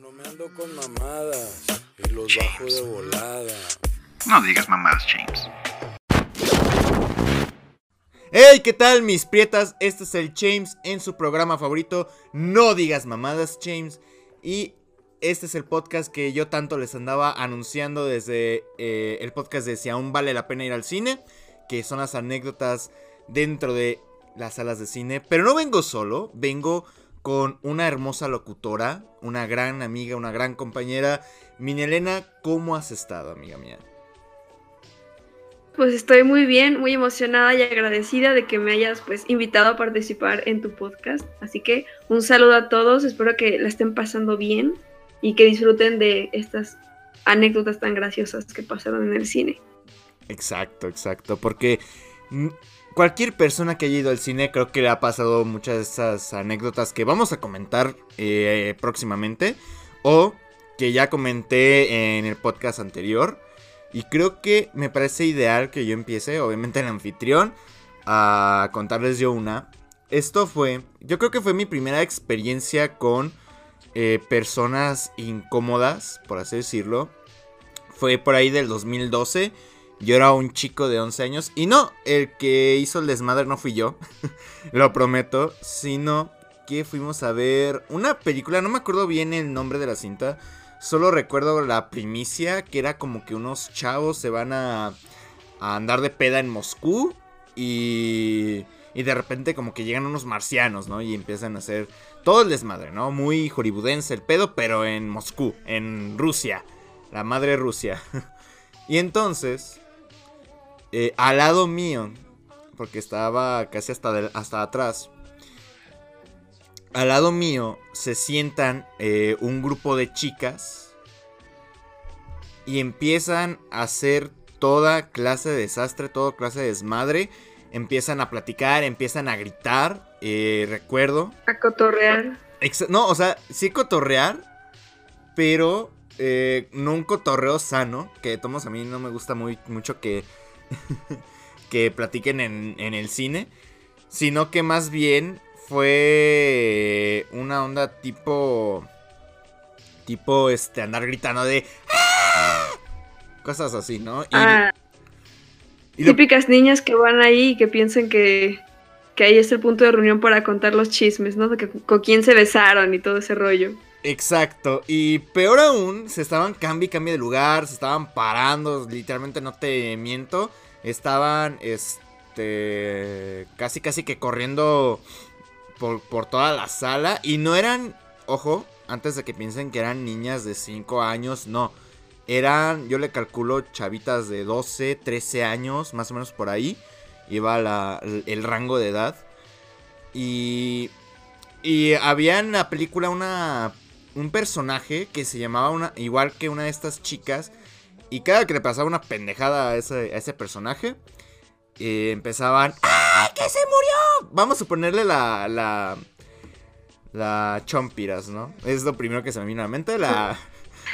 no me ando con mamadas y los bajo de volada. No digas mamadas, James. Hey, ¿qué tal mis prietas? Este es el James en su programa favorito, No digas mamadas, James. Y este es el podcast que yo tanto les andaba anunciando desde eh, el podcast de Si aún vale la pena ir al cine, que son las anécdotas dentro de las salas de cine. Pero no vengo solo, vengo con una hermosa locutora, una gran amiga, una gran compañera. Minelena, ¿cómo has estado, amiga mía? Pues estoy muy bien, muy emocionada y agradecida de que me hayas pues invitado a participar en tu podcast. Así que un saludo a todos, espero que la estén pasando bien y que disfruten de estas anécdotas tan graciosas que pasaron en el cine. Exacto, exacto, porque mm, cualquier persona que haya ido al cine creo que le ha pasado muchas de esas anécdotas que vamos a comentar eh, próximamente o que ya comenté en el podcast anterior. Y creo que me parece ideal que yo empiece, obviamente el anfitrión, a contarles yo una. Esto fue, yo creo que fue mi primera experiencia con eh, personas incómodas, por así decirlo. Fue por ahí del 2012. Yo era un chico de 11 años. Y no, el que hizo el desmadre no fui yo. lo prometo. Sino que fuimos a ver una película. No me acuerdo bien el nombre de la cinta. Solo recuerdo la primicia. Que era como que unos chavos se van a, a andar de peda en Moscú. Y, y de repente como que llegan unos marcianos, ¿no? Y empiezan a hacer todo el desmadre, ¿no? Muy hollywoodense el pedo, pero en Moscú, en Rusia. La madre Rusia. y entonces, eh, al lado mío, porque estaba casi hasta, hasta atrás, al lado mío se sientan eh, un grupo de chicas y empiezan a hacer toda clase de desastre, toda clase de desmadre. Empiezan a platicar, empiezan a gritar, eh, recuerdo. A cotorrear. no, o sea, sí cotorrear, pero eh, no un cotorreo sano, que tomos a mí no me gusta muy, mucho que, que platiquen en, en el cine, sino que más bien fue una onda tipo tipo este andar gritando de ¡Ah! cosas así, ¿no? Y, ah, y típicas niñas que van ahí y que piensan que, que ahí es el punto de reunión para contar los chismes, ¿no? De que, con quién se besaron y todo ese rollo. Exacto, y peor aún, se estaban cambio y cambio de lugar, se estaban parando, literalmente no te miento, estaban este casi casi que corriendo por, por toda la sala y no eran, ojo, antes de que piensen que eran niñas de 5 años, no. Eran, yo le calculo, chavitas de 12, 13 años, más o menos por ahí. Iba el rango de edad. Y, y había en la película una, un personaje que se llamaba una, igual que una de estas chicas. Y cada que le pasaba una pendejada a ese, a ese personaje, eh, empezaban... ¡Ay, que se murió! Vamos a ponerle la... La, la chompiras, ¿no? Es lo primero que se me vino a la mente, la...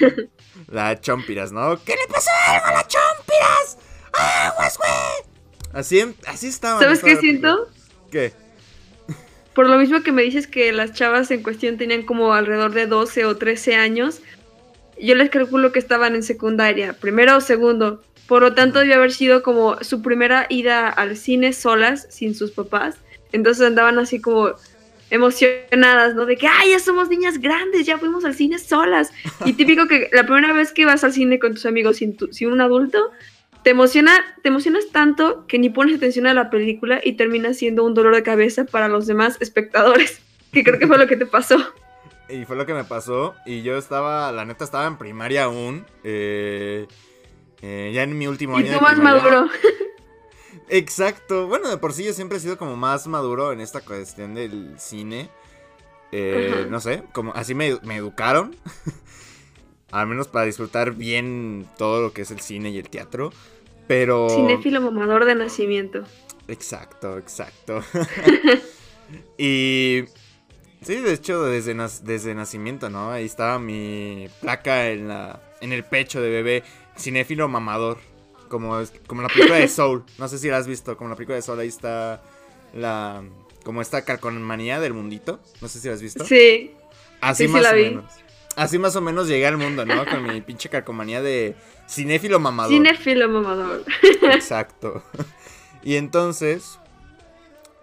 La chompiras, ¿no? ¿Qué le pasó algo a la chompiras? ¡Aguas, güey! Así, así estaba. ¿Sabes qué siento? ¿Qué? Por lo mismo que me dices que las chavas en cuestión tenían como alrededor de 12 o 13 años, yo les calculo que estaban en secundaria, primero o segundo. Por lo tanto, debió haber sido como su primera ida al cine solas, sin sus papás. Entonces andaban así como emocionadas, ¿no? De que, ay, ya somos niñas grandes, ya fuimos al cine solas. Y típico que la primera vez que vas al cine con tus amigos sin, sin un adulto, te emociona, te emocionas tanto que ni pones atención a la película y termina siendo un dolor de cabeza para los demás espectadores. Que creo que fue lo que te pasó. Y fue lo que me pasó. Y yo estaba, la neta, estaba en primaria aún. Eh, eh, ya en mi último año. Y tú más maduro. Exacto. Bueno, de por sí yo siempre he sido como más maduro en esta cuestión del cine. Eh, no sé, como así me, me educaron. Al menos para disfrutar bien todo lo que es el cine y el teatro. Pero. Cinéfilo mamador de nacimiento. Exacto, exacto. y. Sí, de hecho, desde, desde nacimiento, ¿no? Ahí estaba mi placa en, la, en el pecho de bebé. Cinéfilo mamador. Como, como la película de Soul. No sé si la has visto. Como la película de Soul, ahí está la. Como esta calcomanía del mundito. No sé si la has visto. Sí. Así sí, más sí la o vi. menos. así más o menos llegué al mundo, ¿no? Con mi pinche calcomanía de cinéfilo mamador. Cinéfilo mamador. Exacto. Y entonces,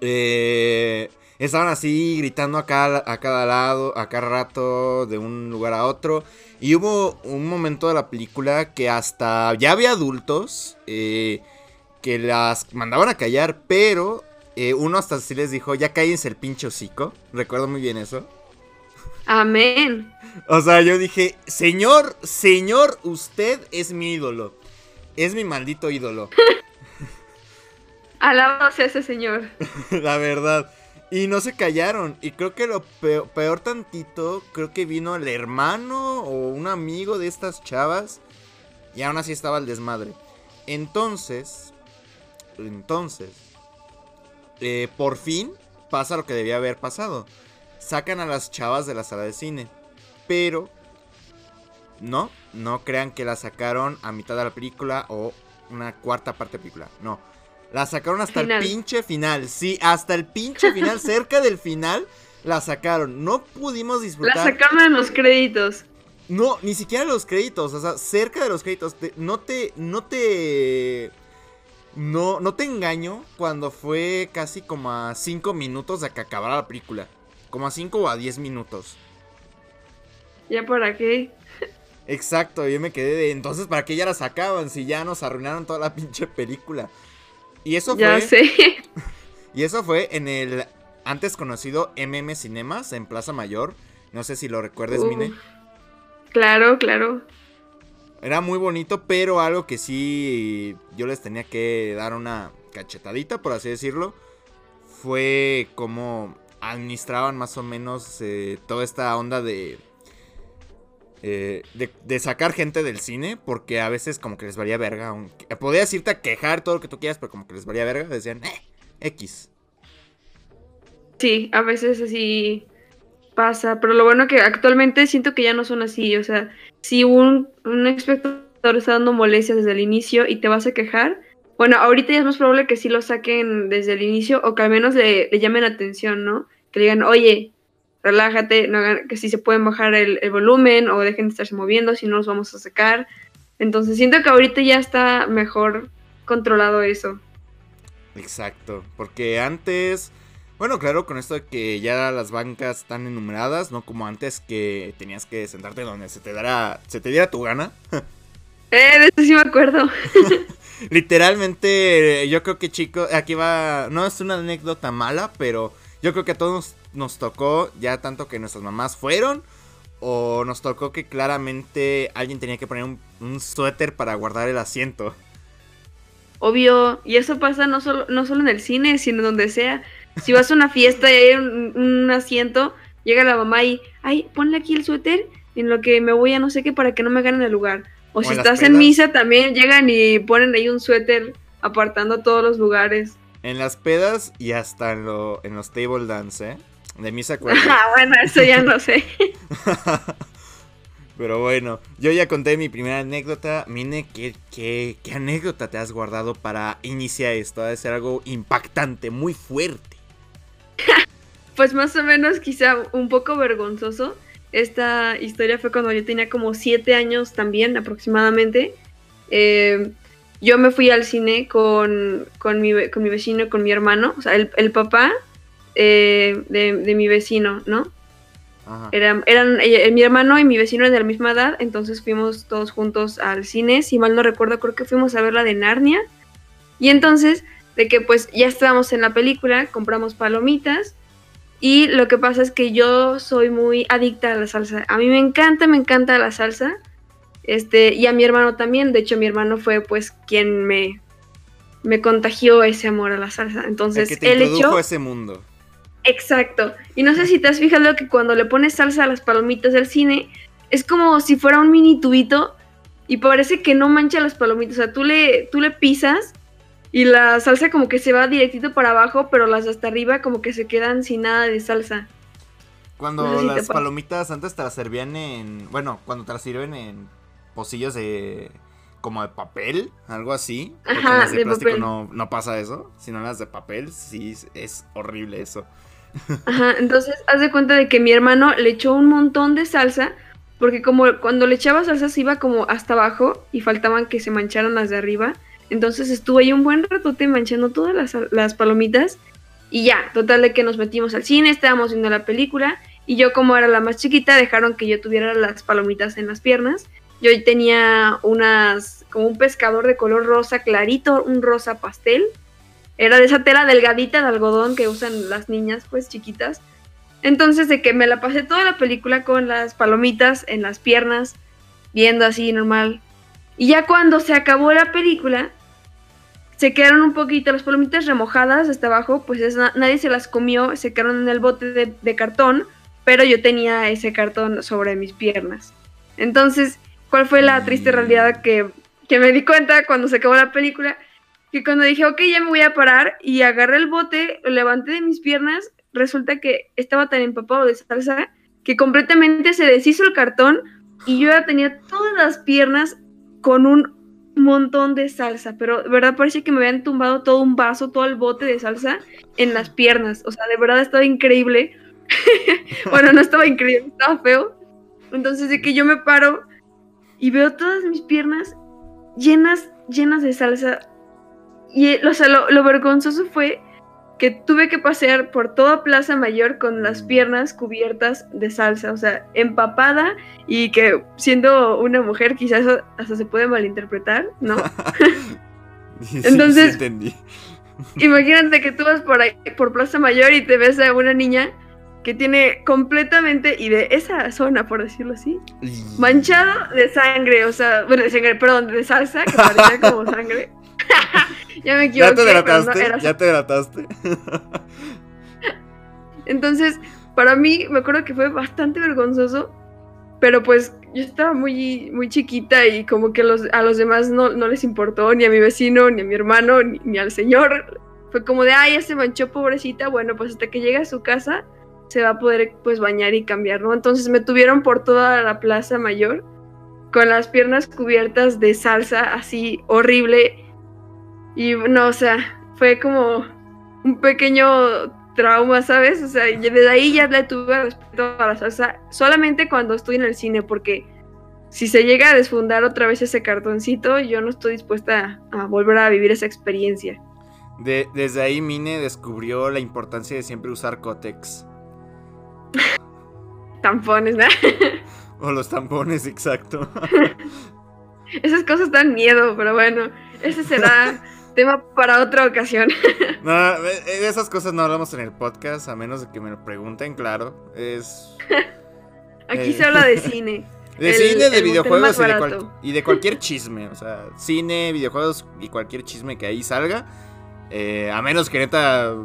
eh, estaban así gritando a cada, a cada lado, a cada rato, de un lugar a otro. Y hubo un momento de la película que hasta ya había adultos eh, que las mandaban a callar, pero eh, uno hasta así les dijo, ya cállense el pinche hocico. Recuerdo muy bien eso. Amén. O sea, yo dije, señor, señor, usted es mi ídolo. Es mi maldito ídolo. Alabado sea ese señor. La verdad. Y no se callaron. Y creo que lo peor, peor, tantito, creo que vino el hermano o un amigo de estas chavas. Y aún así estaba el desmadre. Entonces, entonces, eh, por fin pasa lo que debía haber pasado. Sacan a las chavas de la sala de cine. Pero, no, no crean que la sacaron a mitad de la película o una cuarta parte de la película. No, la sacaron hasta Final. el pinche final. Sí, hasta el pinche final, cerca del final, la sacaron. No pudimos La disfrutar. sacaron en los créditos. No, ni siquiera los créditos, o sea, cerca de los créditos. te- no te, no te, no, no te engaño cuando fue casi como a 5 minutos de que acabara la película. Como a 5 o a 10 minutos. ¿Ya para qué? Exacto, yo me quedé de, entonces, ¿para qué ya la sacaban si ya nos arruinaron toda la pinche película? Y eso Ya fue, sé. y eso fue en el antes conocido MM Cinemas en Plaza Mayor. No sé si lo recuerdes, Uf. Mine. Claro, claro. Era muy bonito, pero algo que sí yo les tenía que dar una cachetadita, por así decirlo, fue cómo administraban más o menos eh, toda esta onda de, eh, de de sacar gente del cine, porque a veces como que les valía verga. aunque- podías irte a quejar todo lo que tú quieras, pero como que les valía verga, decían, eh, X. Sí, a veces así pasa, pero lo bueno que actualmente siento que ya no son así, o sea, si un, un espectador está dando molestias desde el inicio y te vas a quejar, bueno, ahorita ya es más probable que sí lo saquen desde el inicio o que al menos le, le llamen atención, ¿no? Que digan, oye, relájate, no hagan- que si se pueden bajar el, el volumen o dejen de estarse moviendo, si no los vamos a sacar. Entonces siento que ahorita ya está mejor controlado eso. Exacto, porque antes, bueno, claro, con esto de que ya las bancas están enumeradas, no como antes que tenías que sentarte donde se te dará, se te diera tu gana. Eh, de eso sí me acuerdo. Literalmente, eh, yo creo que chicos, aquí va, no es una anécdota mala, pero yo creo que a todos nos, nos tocó ya tanto que nuestras mamás fueron o nos tocó que claramente alguien tenía que poner un, un suéter para guardar el asiento. Obvio, y eso pasa no solo, no solo en el cine, sino donde sea. Si vas a una fiesta y hay un, un asiento, llega la mamá y, ay, ponle aquí el suéter en lo que me voy a no sé qué para que no me ganen el lugar. O, si en estás en misa, también llegan y ponen ahí un suéter apartando todos los lugares. En las pedas y hasta en, lo, en los table dance, ¿eh? De acuerda. Ah, bueno, eso ya no sé. Pero bueno, yo ya conté mi primera anécdota. Mine, ¿qué, qué, qué anécdota te has guardado para iniciar esto? Ha de ser algo impactante, muy fuerte. Pues más o menos quizá un poco vergonzoso. Esta historia fue cuando yo tenía como siete años también aproximadamente. Eh, yo me fui al cine con, con, mi, con mi vecino y con mi hermano, o sea, el, el papá eh, de, de mi vecino, ¿no? Ajá. Eran, eran eh, mi hermano y mi vecino eran de la misma edad, entonces fuimos todos juntos al cine. Si mal no recuerdo, creo que fuimos a ver la de Narnia. Y entonces, de que pues ya estábamos en la película, compramos palomitas. Y lo que pasa es que yo soy muy adicta a la salsa. A mí me encanta, me encanta la salsa. Este, y a mi hermano también. De hecho, mi hermano fue pues quien me, me contagió ese amor a la salsa. El Entonces, que te él introdujo ese mundo. Exacto. Y no sé si te has fijado que cuando le pones salsa a las palomitas del cine, es como si fuera un mini tubito y parece que no mancha las palomitas. O sea, tú le, tú le pisas y la salsa como que se va directito para abajo, pero las hasta arriba como que se quedan sin nada de salsa. Cuando No sé si te las palomitas antes te las servían en. Bueno, cuando te las sirven en pocillos de. como de papel, algo así. Porque Ajá, las de, de plástico papel. no, no pasa eso. Sino las de papel, sí es horrible eso. Ajá, entonces haz de cuenta de que mi hermano le echó un montón de salsa porque como cuando le echaba salsa se iba como hasta abajo y faltaban que se mancharan las de arriba. Entonces estuve ahí un buen ratote manchando todas las, las palomitas. Y ya, total de que nos metimos al cine, estábamos viendo la película. Y yo como era la más chiquita, dejaron que yo tuviera las palomitas en las piernas. Yo tenía unas, como un pescador de color rosa clarito, un rosa pastel. Era de esa tela delgadita de algodón que usan las niñas, pues chiquitas. Entonces, de que me la pasé toda la película con las palomitas en las piernas, viendo así normal. Y ya cuando se acabó la película, se quedaron un poquito las palomitas remojadas hasta abajo, pues nadie se las comió, se quedaron en el bote de, cartón, pero yo tenía ese cartón sobre mis piernas. Entonces, ¿cuál fue la triste realidad que, que me di cuenta cuando se acabó la película? Que cuando dije, ok, ya me voy a parar y agarré el bote, lo levanté de mis piernas, resulta que estaba tan empapado de salsa que completamente se deshizo el cartón y yo ya tenía todas las piernas con un montón de salsa, pero de verdad parece que me habían tumbado todo un vaso, todo el bote de salsa en las piernas, o sea, de verdad estaba increíble. bueno, no estaba increíble, estaba feo. Entonces de que yo me paro y veo todas mis piernas llenas, llenas de salsa. Y o sea, lo vergonzoso fue que tuve que pasear por toda Plaza Mayor con las mm. piernas cubiertas de salsa, o sea, empapada y que siendo una mujer quizás hasta se puede malinterpretar, ¿no? Entonces, imagínate que tú vas por ahí, por Plaza Mayor y te ves a una niña que tiene completamente, y de esa zona, por decirlo así, manchado de sangre, o sea, bueno, de sangre, perdón, de salsa, que parecía como sangre. ya me equivoqué. Ya te grataste, ya te grataste. Entonces, para mí, me acuerdo que fue bastante vergonzoso, pero pues yo estaba muy, muy chiquita y como que los, a los demás no, les importó, ni a mi vecino, ni a mi hermano, ni, al señor. Fue como de, ay, ya se manchó, pobrecita. Bueno, pues hasta que llegue a su casa se va a poder pues bañar y cambiar, ¿no? Entonces me tuvieron por toda la plaza mayor con las piernas cubiertas de salsa así horrible y no, o sea, fue como un pequeño trauma, ¿sabes? O sea, desde ahí ya le tuve respeto a la salsa solamente cuando estoy en el cine, porque si se llega a desfundar otra vez ese cartoncito, yo no estoy dispuesta a, volver a vivir esa experiencia. De, desde ahí Mine descubrió la importancia de siempre usar cótex. tampones, ¿no? o los tampones, exacto. Esas cosas dan miedo, pero bueno, ese será Tema para otra ocasión. No, de esas cosas no hablamos en el podcast, a menos de que me lo pregunten, claro. Es. Aquí se habla de cine. De cine, de videojuegos y de, cualquier chisme. O sea, cine, videojuegos y cualquier chisme que ahí salga. Eh, a menos que neta.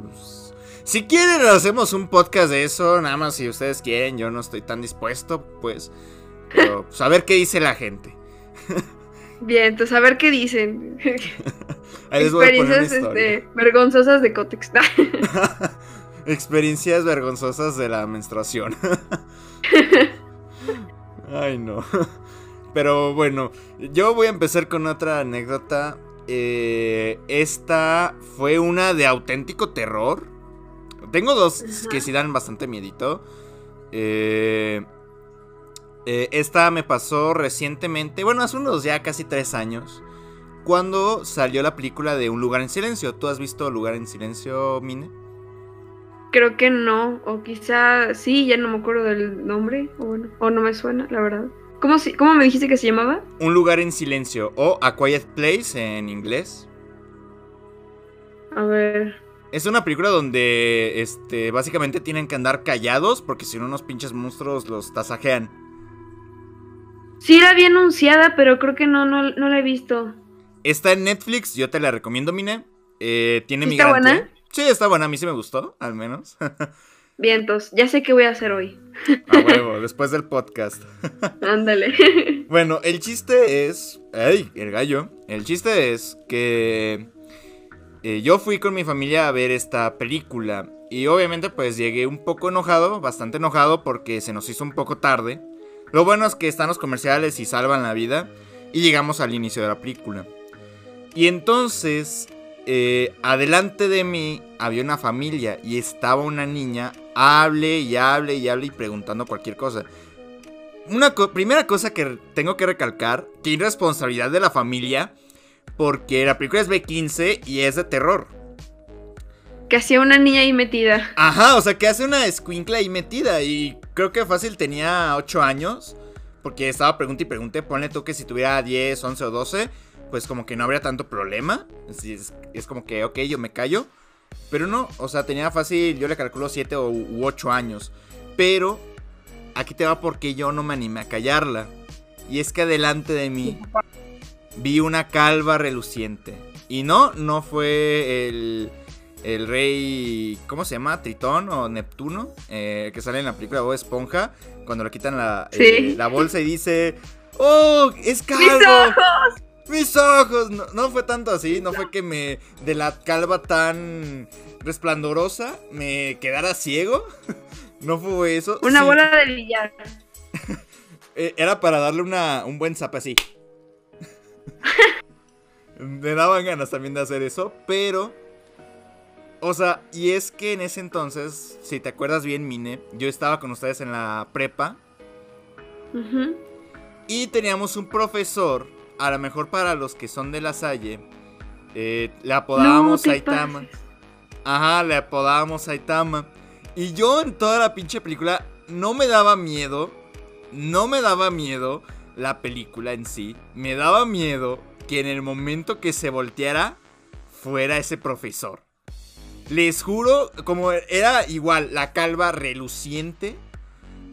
Si quieren, hacemos un podcast de eso. Nada más si ustedes quieren, yo no estoy tan dispuesto, pues. Pero, pues, a ver qué dice la gente. Bien, entonces a ver qué dicen. Experiencias este, vergonzosas de Cotex. Experiencias vergonzosas de la menstruación. Ay, no. Pero bueno, yo voy a empezar con otra anécdota. Eh, esta fue una de auténtico terror. Tengo dos que sí dan bastante miedito. Eh, eh, esta me pasó recientemente, bueno, hace unos ya casi tres años, cuando salió la película de Un lugar en silencio. ¿Tú has visto Lugar en silencio, Mine? Creo que no, o quizá sí, ya no me acuerdo del nombre, o bueno, o no me suena, la verdad. ¿Cómo, ¿Cómo me dijiste que se llamaba? Un lugar en silencio, o A Quiet Place en inglés. A ver. Es una película donde, este, básicamente tienen que andar callados porque si no unos pinches monstruos los tasajean. Sí la vi anunciada, pero creo que no, no, la he visto. Está en Netflix, yo te la recomiendo, Mine. Eh, tiene ¿Está buena? Sí, está buena, a mí sí me gustó, al menos. Vientos, ya sé qué voy a hacer hoy. A huevo, después del podcast. Ándale. Bueno, el chiste es. ¡Ay! El gallo. El chiste es que. Eh, yo fui con mi familia a ver esta película. Y obviamente, pues llegué un poco enojado, bastante enojado, porque se nos hizo un poco tarde. Lo bueno es que están los comerciales y salvan la vida. Y llegamos al inicio de la película. Y entonces, eh, adelante de mí había una familia y estaba una niña, hable y hable y hable y preguntando cualquier cosa. una co- primera cosa que tengo que recalcar, que irresponsabilidad de la familia, porque la película es B15 y es de terror. Que hacía una niña ahí metida. Ajá, o sea, que hace una escuincla ahí metida y creo que fácil tenía 8 años, porque estaba pregunta y pregunté, ponle tú que si tuviera 10, 11 o 12, pues como que no habría tanto problema, es, es, como que, ok, yo me callo, pero no, o sea, tenía fácil, yo le calculo 7 o, u 8 años, pero aquí te va porque yo no me animé a callarla, y es que adelante de mí vi una calva reluciente, y no, no fue el el rey, ¿cómo se llama? Tritón o Neptuno, eh, que sale en la película Bob Esponja, cuando le quitan la, Sí. eh, la bolsa y dice, ¡Oh, es calvo! ¡Mis ojos! No, no fue tanto así, no fue que me, de la calva tan resplandorosa, me quedara ciego. No fue eso. Una Sí, bola de billar. eh, era para darle una, un buen zap así. Me daban ganas también de hacer eso, pero... O sea, y es que en ese entonces, si te acuerdas bien, Mine, yo estaba con ustedes en la prepa y teníamos un profesor, a lo mejor para los que son de la Salle, eh, le apodábamos te Saitama. pases. Ajá, le apodábamos Saitama. Y yo en toda la pinche película no me daba miedo. No me daba miedo la película en sí. Me daba miedo que en el momento que se volteara fuera ese profesor. Les juro, como era igual la calva reluciente.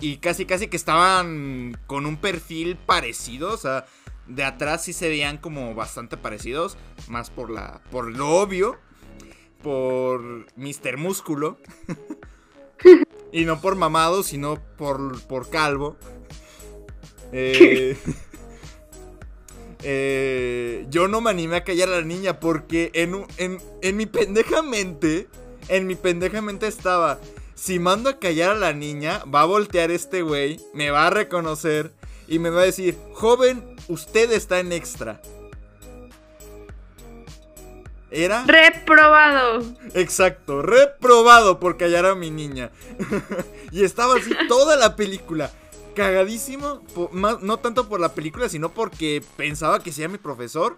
Y casi casi que estaban con un perfil parecido. O sea, de atrás sí se veían como bastante parecidos. Más por la. por lo obvio por Mr. Músculo. y no por mamado, sino por, por calvo. Eh, eh, yo no me animé a callar a la niña porque en, en, en mi pendeja mente, en mi pendeja mente estaba, si mando a callar a la niña, va a voltear este güey, me va a reconocer y me va a decir, joven, usted está en extra. Era... Reprobado. Exacto, reprobado por callar a mi niña. y estaba así toda la película. Cagadísimo, más- no tanto por la película, sino porque pensaba que sea mi profesor.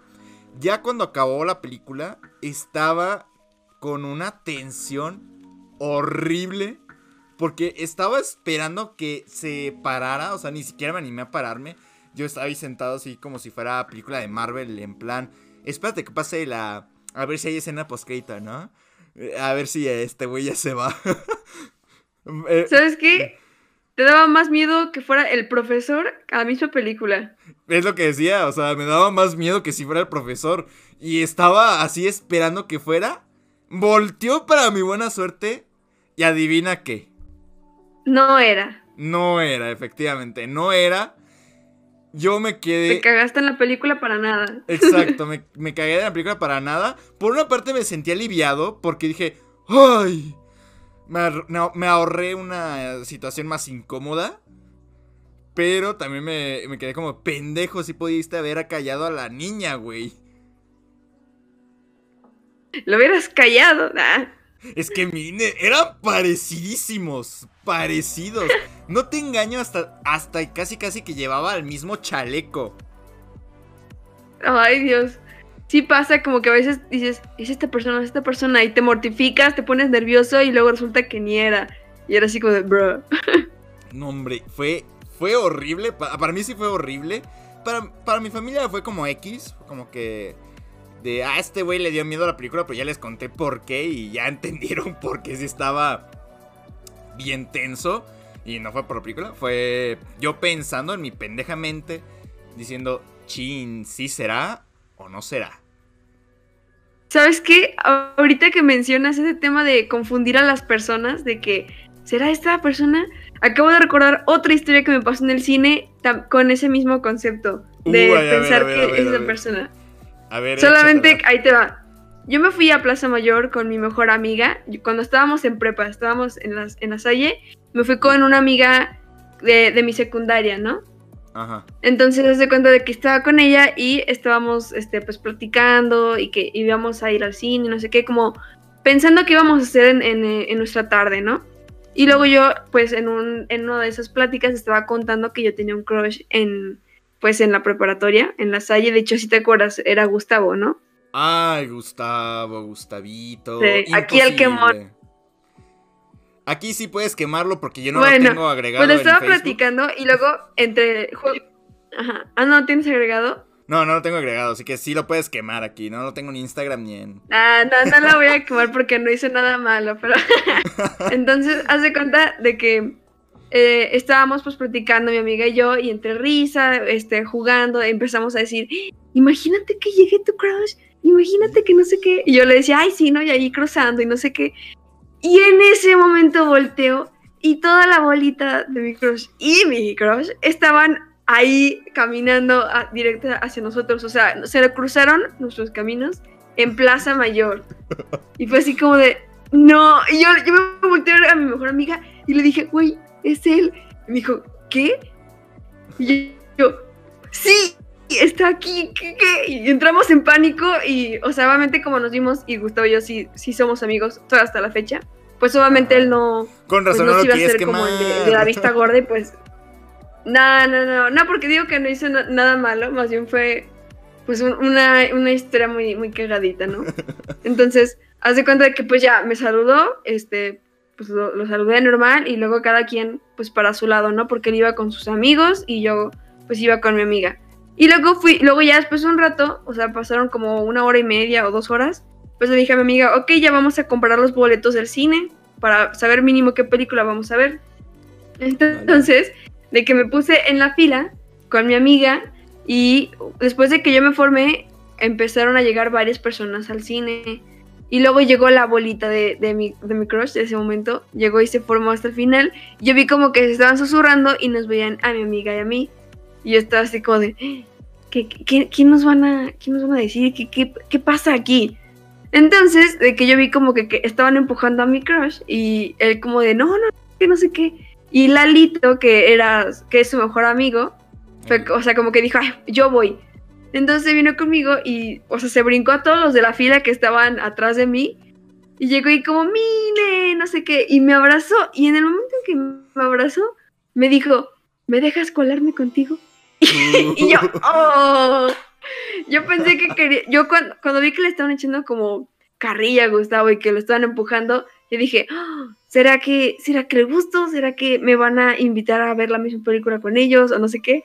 Ya cuando acabó la película, estaba con una tensión horrible. Porque estaba esperando que se parara, o sea, ni siquiera me animé a pararme. Yo estaba ahí sentado así como si fuera película de Marvel, en plan, espérate que pase la... A ver si hay escena postcrédito, ¿no? Eh, A ver si este güey ya se va. Eh, ¿Sabes qué? Te daba más miedo que fuera el profesor a la misma película. es lo que decía, o sea, me daba más miedo que si fuera el profesor. Y estaba así esperando que fuera. Volteó para mi buena suerte. Y adivina qué. No era. No era, efectivamente, no era. Yo me Te quedé... cagaste en la película para nada. Exacto, me, me cagué de la película para nada. Por una parte me sentí aliviado porque dije, ¡ay! Me, no, me ahorré una situación más incómoda. Pero también me, me quedé como pendejo si pudiste haber callado a la niña, güey. Lo hubieras callado. ah. Es que mire, eran parecidísimos, parecidos. No te engaño hasta, hasta casi casi que llevaba el mismo chaleco. Ay, Dios. Sí pasa como que a veces dices, es esta persona, es esta persona, y te mortificas, te pones nervioso y luego resulta que ni era. Y era así como de, bro. No, hombre, fue, fue horrible. Pa- para mí sí fue horrible. Para, para mi familia fue como X. Como que. De, ah, este güey le dio miedo a la película, pero ya les conté por qué. Y ya entendieron por qué sí estaba bien tenso. Y no fue por la película. Fue yo pensando en mi pendeja mente. Diciendo, chin, ¿sí será o no será? ¿Sabes qué? Ahorita que mencionas ese tema de confundir a las personas, de que, ¿será esta persona? Acabo de recordar otra historia que me pasó en el cine con ese mismo concepto. De Uh, ver, a pensar ver, a ver, que es a esa ver. persona. A ver. Solamente échatela. ahí te va. Yo me fui a Plaza Mayor con mi mejor amiga. Cuando estábamos en prepa, estábamos en, las, en la Salle. Me fui con una amiga de, de mi secundaria, ¿no? Ajá. Entonces se cuenta de que estaba con ella y estábamos este, pues platicando y que íbamos a ir al cine, no sé qué, como pensando qué íbamos a hacer en, en, eh, en nuestra tarde, ¿no? Y luego yo, pues en, un, en una de esas pláticas estaba contando que yo tenía un crush en, pues en la preparatoria, en la Salle. De hecho, si te acuerdas, era Gustavo, ¿no? Ay, Gustavo, Gustavito. Sí, aquí el quemón. Aquí sí puedes quemarlo porque yo no lo tengo agregado. En estaba Facebook. platicando y luego entre. Ajá. Ah, no, ¿tienes agregado? No, no lo tengo agregado, así que sí lo puedes quemar aquí. No lo tengo en Instagram ni en. Ah, no, no la voy a quemar porque no hice nada malo, pero. Entonces, haz de cuenta de que eh, estábamos pues platicando mi amiga y yo, y entre risa, este, jugando, empezamos a decir: Imagínate que llegue tu crush, imagínate que no sé qué. Y yo le decía, ay, sí, ¿no? Y ahí cruzando y no sé qué. Y en ese momento volteo y toda la bolita de mi crush y mi crush estaban ahí caminando a- directo hacia nosotros. O sea, se cruzaron nuestros caminos en Plaza Mayor. Y fue así como de, no. Y yo, yo me volteé a mi mejor amiga y le dije, güey, es él. Y me dijo, ¿qué? Y yo, sí, está aquí, ¿qué, qué? Y entramos en pánico y, o sea, obviamente como nos vimos y Gustavo y yo sí, sí somos amigos toda hasta la fecha, pues obviamente él no, Con pues razón no no, se lo iba a hacer como el de, de la vista gorda y pues... No, no, no, no, porque digo que no hizo na- nada malo, más bien fue pues un- una, una historia muy, muy cagadita, ¿no? Entonces, haz de cuenta de que pues ya me saludó, este, pues lo, lo saludé normal y luego cada quien pues para su lado, ¿no? Porque él iba con sus amigos y yo pues iba con mi amiga. Y luego fui, luego ya después de un rato, o sea, pasaron como una hora y media o dos horas, pues le dije a mi amiga, ok, ya vamos a comprar los boletos del cine para saber mínimo qué película vamos a ver. Entonces, de que me puse en la fila con mi amiga y después de que yo me formé, empezaron a llegar varias personas al cine. Y luego llegó la bolita de, de mi, de mi crush de ese momento. Llegó y se formó hasta el final. Yo vi como que se estaban susurrando y nos veían a mi amiga y a mí. Y yo estaba así como de, ¿qué, qué, qué nos, van a, qué nos van a decir? ¿Qué, qué, qué pasa aquí? Entonces, de que yo vi como que, que estaban empujando a mi crush y él como de, no, no, que no sé qué. Y Lalito, que era, que es su mejor amigo, fue, o sea, como que dijo, "Ay, yo voy. Entonces vino conmigo y, o sea, se brincó a todos los de la fila que estaban atrás de mí. Y llegó y como, mire, no sé qué. Y me abrazó. Y en el momento en que me abrazó, me dijo, ¿me dejas colarme contigo? y yo, oh. Yo pensé que quería. Yo cuando, cuando vi que le estaban echando como carrilla a Gustavo y que lo estaban empujando, yo dije, "Ah, ¿será que, ¿será que le gusto? ¿Será que me van a invitar a ver la misma película con ellos? O no sé qué.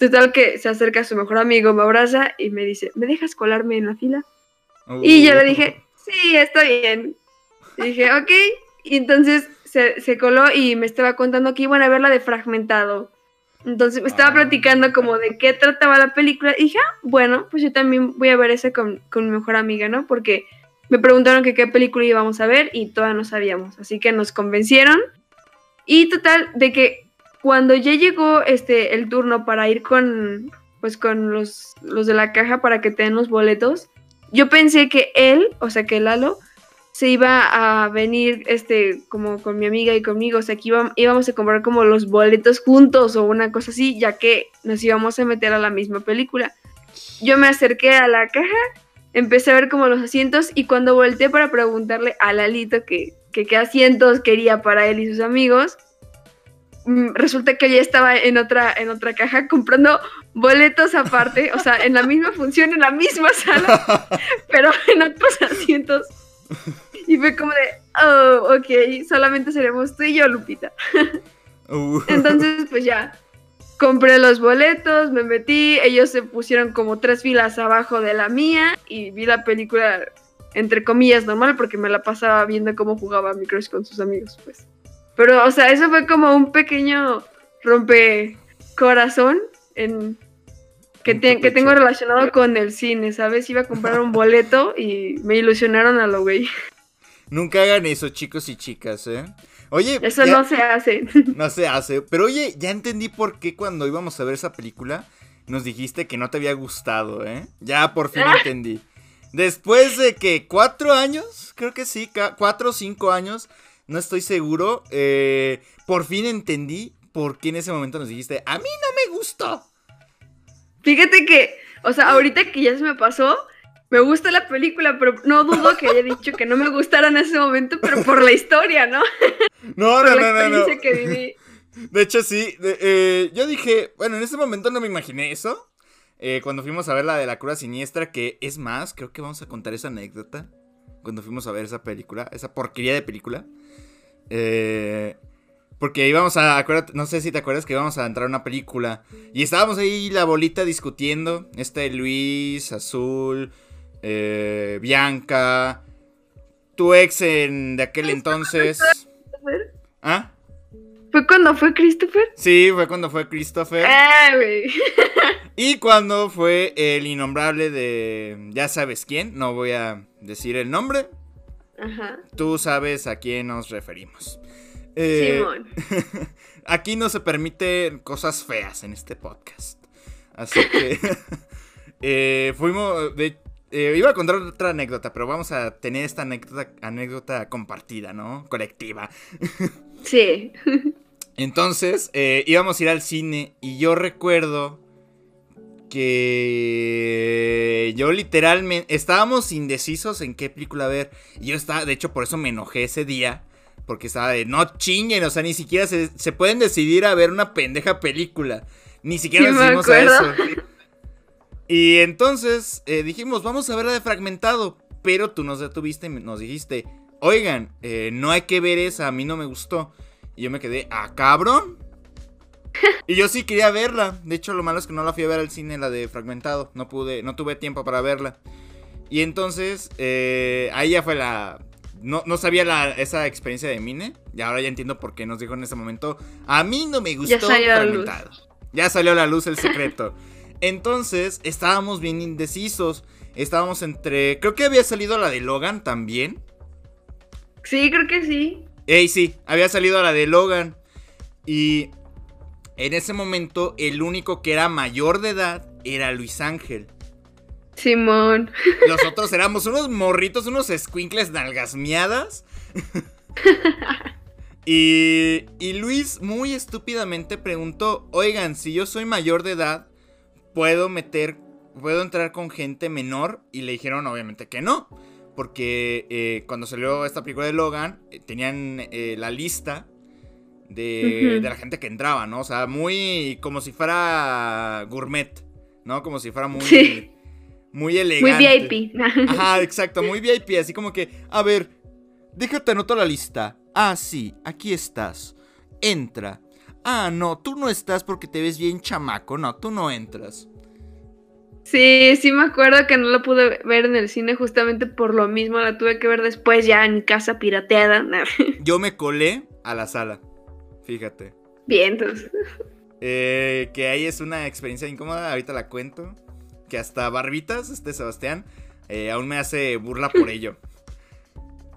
Total que se acerca a su mejor amigo, me abraza y me dice, ¿me dejas colarme en la fila? Y yo le dije, sí, está bien. Y dije, ok. Y entonces se, se coló y me estaba contando que iban a verla de fragmentado. Entonces me estaba Ah. platicando como de qué trataba la película. Y dije, ah, bueno, pues yo también voy a ver esa con, con mi mejor amiga, ¿no? Porque me preguntaron que qué película íbamos a ver y todavía no sabíamos. Así que nos convencieron. Y total, de que cuando ya llegó este el turno para ir con pues con los, los de la caja para que te den los boletos, yo pensé que él, o sea que Lalo, se iba a venir este como con mi amiga y conmigo, o sea que iba- íbamos a comprar como los boletos juntos o una cosa así, ya que nos íbamos a meter a la misma película. Yo me acerqué a la caja, empecé a ver como los asientos y cuando volteé para preguntarle a Lalito que, qué asientos quería para él y sus amigos, resulta que ella estaba en otra, en otra caja comprando boletos aparte, o sea, en la misma función, en la misma sala, pero en otros asientos. Y fue como de, oh, ok, solamente seremos tú y yo, Lupita. Uh. Entonces, pues ya, compré los boletos, me metí, ellos se pusieron como tres filas abajo de la mía y vi la película, entre comillas, normal, porque me la pasaba viendo cómo jugaba mi crush con sus amigos, pues. Pero, o sea, eso fue como un pequeño rompe corazón en... Que, Un te- que tengo relacionado con el cine, ¿sabes? Iba a comprar un boleto y me ilusionaron a lo güey. Nunca hagan eso, chicos y chicas, ¿eh? Oye, Eso ya- no se hace. no se hace. Pero oye, ya entendí por qué cuando íbamos a ver esa película nos dijiste que no te había gustado, ¿eh? Ya por fin entendí. Después de que cuatro años, creo que sí, cuatro o cinco años, no estoy seguro, eh, por fin entendí por qué en ese momento nos dijiste, a mí no me gustó. Fíjate que, o sea, ahorita que ya se me pasó, Me gusta la película, pero no dudo que haya dicho que no me gustara en ese momento, pero por la historia, ¿no? No, Por no, la no, no, no. experiencia que viví. De hecho, sí. de- eh, yo dije, bueno, en ese momento no me imaginé eso. eh, cuando fuimos a ver la de la cura siniestra, que es más, creo que vamos a contar esa anécdota. Cuando fuimos a ver esa película, esa porquería de película. Eh, porque íbamos a, acuérdate- no sé si te acuerdas que íbamos a entrar a una película. Y estábamos ahí la bolita discutiendo. Este Luis, Azul, eh, Bianca, tu ex en, de aquel entonces. ¿Ah? ¿Fue cuando fue Christopher? Sí, fue cuando fue Christopher. Ah, güey. Y cuando fue el innombrable de ya sabes quién, no voy a decir el nombre, Ajá. tú sabes a quién nos referimos. Eh, Simón. aquí no se permiten cosas feas en este podcast. Así que eh, fuimos... de- eh, iba a contar otra anécdota, pero vamos a tener esta anécdota, anécdota compartida, ¿no? Colectiva. Sí. Entonces, íbamos a ir al cine y yo recuerdo que yo literalmente estábamos indecisos en qué película ver. Y yo estaba, de hecho, por eso me enojé ese día. Porque estaba de, no chinguen, o sea, ni siquiera se, se pueden decidir a ver una pendeja película. Ni siquiera Sí, decidimos a eso. Y entonces eh, dijimos, vamos a ver la de Fragmentado. Pero tú nos detuviste y nos dijiste, oigan, eh, no hay que ver esa, a mí no me gustó. Y yo me quedé, ah, cabrón. Y yo sí quería verla. De hecho, lo malo es que no la fui a ver al cine, la de Fragmentado. No pude, no tuve tiempo para verla. Y entonces, eh, ahí ya fue la. No, no sabía la, esa experiencia de Mine. Y ahora ya entiendo por qué nos dijo en ese momento. A mí no me gustó salió a la luz. Fragmentado. Ya salió a la luz el secreto. Entonces, estábamos bien indecisos. Estábamos entre. Creo que había salido la de Logan también. Sí, creo que sí. Ey, sí, había salido la de Logan. Y en ese momento, el único que era mayor de edad era Luis Ángel. Simón. Los otros éramos unos morritos, unos squinkles nalgasmeadas. y, y Luis muy estúpidamente preguntó, oigan, si yo soy mayor de edad, ¿puedo meter, puedo entrar con gente menor? Y le dijeron obviamente que no. Porque eh, cuando salió esta película de Logan, eh, tenían eh, la lista de, la gente que entraba, ¿no? O sea, muy como si fuera gourmet, ¿no? Como si fuera muy, Sí. muy Muy elegante. VIP. Ajá, exacto, muy VIP, así como que, a ver, déjate anoto la lista. Ah, sí, aquí estás. Entra. Ah, no, tú no estás porque te ves bien chamaco, no, tú no entras. Sí, sí me acuerdo que no la pude ver en el cine justamente por lo mismo. La tuve que ver después ya en casa pirateada. Yo me colé a la sala, fíjate. Bien, entonces. Eh, que ahí es una experiencia incómoda, ahorita la cuento. Que hasta Barbitas, este Sebastián, eh, aún me hace burla por ello.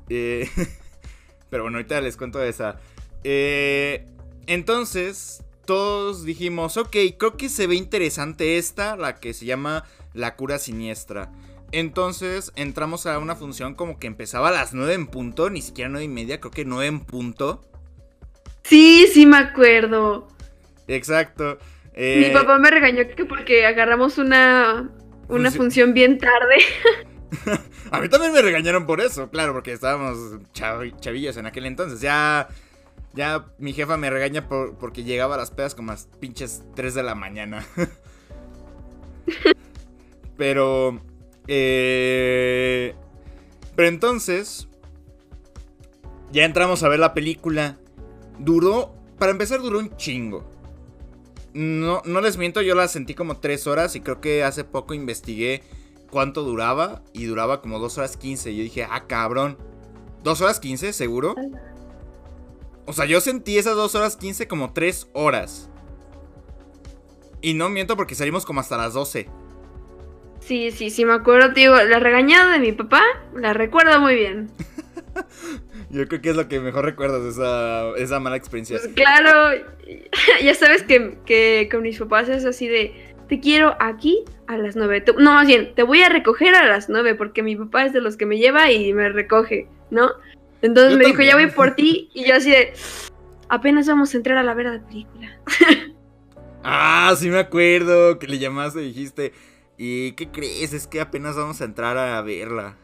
Eh, pero bueno, ahorita les cuento esa. Eh, entonces, todos dijimos, ok, creo que se ve interesante esta, la que se llama La cura siniestra. Entonces entramos a una función como que empezaba a las 9 en punto, ni siquiera 9 y media, creo que 9 en punto. Sí, sí me acuerdo. Exacto. Mi Eh, papá me regañó que porque agarramos una, una Funci- función bien tarde. A mí también me regañaron por eso, claro, porque estábamos chav- chavillos en aquel entonces. Ya, ya mi jefa me regaña por- porque llegaba a las pedas como a las pinches 3 de la mañana. pero, eh, pero entonces, ya entramos a ver la película. Duró, para empezar, duró un chingo. No, no les miento, yo la sentí como 3 horas y creo que hace poco investigué cuánto duraba y duraba como 2 horas 15. Y yo dije, ah, cabrón. ¿2 horas 15, seguro? O sea, yo sentí esas 2 horas 15 como 3 horas. Y no miento porque salimos como hasta las 12. Sí, sí, sí me acuerdo, te digo, la regañada de mi papá, la recuerdo muy bien. Yo creo que es lo que mejor recuerdas de esa, esa mala experiencia. Pues claro, ya sabes que, que con mis papás es así de, te quiero aquí a las nueve. No, más bien, te voy a recoger a las nueve porque mi papá es de los que me lleva y me recoge, ¿no? Entonces Yo me dijo, ya voy por ti y yo así de, apenas vamos a entrar a la ver la película. Ah, sí me acuerdo que le llamaste y dijiste, ¿Y qué crees? Es que apenas vamos a entrar a verla.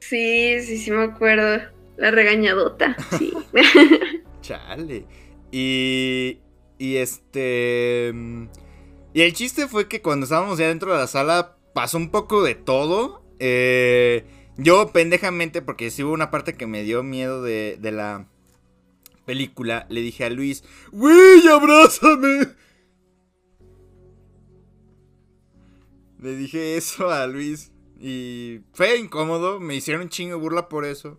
Sí, sí, sí me acuerdo. La regañadota, sí. Chale. Y. Y este. mm, Y el chiste fue que cuando estábamos ya dentro de la sala pasó un poco de todo. Eh, yo, pendejamente, porque sí hubo una parte que me dio miedo de, de la película, le dije a Luis: ¡Güey, abrázame! Le dije eso a Luis. Y fue incómodo. Me hicieron un chingo de burla por eso.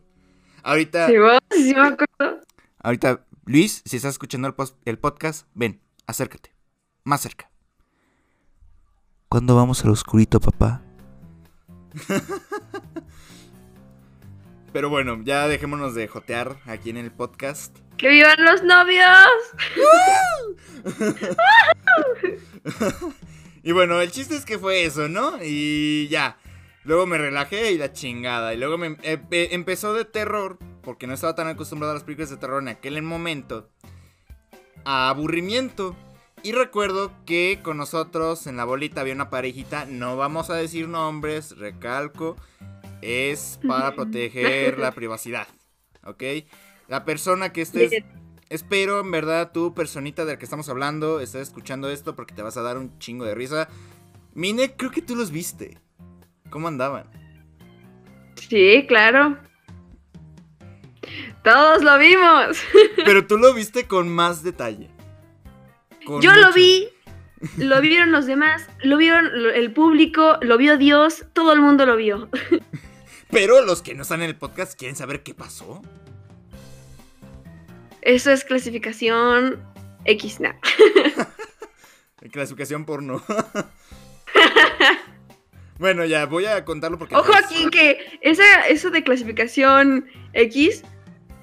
Ahorita. Sí, vos, sí me acuerdo. Ahorita, Luis, si estás escuchando el, el podcast, ven, acércate. Más cerca. ¿Cuándo vamos al oscurito, papá? Pero bueno, ya dejémonos de jotear aquí en el podcast. ¡Que vivan los novios! Y bueno, el chiste es que fue eso, ¿no? Y ya. Luego me relajé y la chingada. Y luego me eh, eh, empezó de terror, porque no estaba tan acostumbrado a las películas de terror en aquel momento, a aburrimiento. Y recuerdo que con nosotros en la bolita había una parejita, no vamos a decir nombres, recalco, es para proteger la privacidad, ¿ok? La persona que estés... Espero, en verdad, tú, personita de la que estamos hablando, estés escuchando esto porque te vas a dar un chingo de risa. Mine, creo que tú los viste. ¿Cómo andaban? Sí, claro. Todos lo vimos. Pero tú lo viste con más detalle. Con Yo lo vi, lo vieron los demás, lo vieron el público, lo vio Dios, todo el mundo lo vio. Pero los que no están en el podcast quieren saber qué pasó. Eso es clasificación X. Clasificación porno. Bueno, ya, voy a contarlo porque... Ojo aquí que esa, eso de clasificación X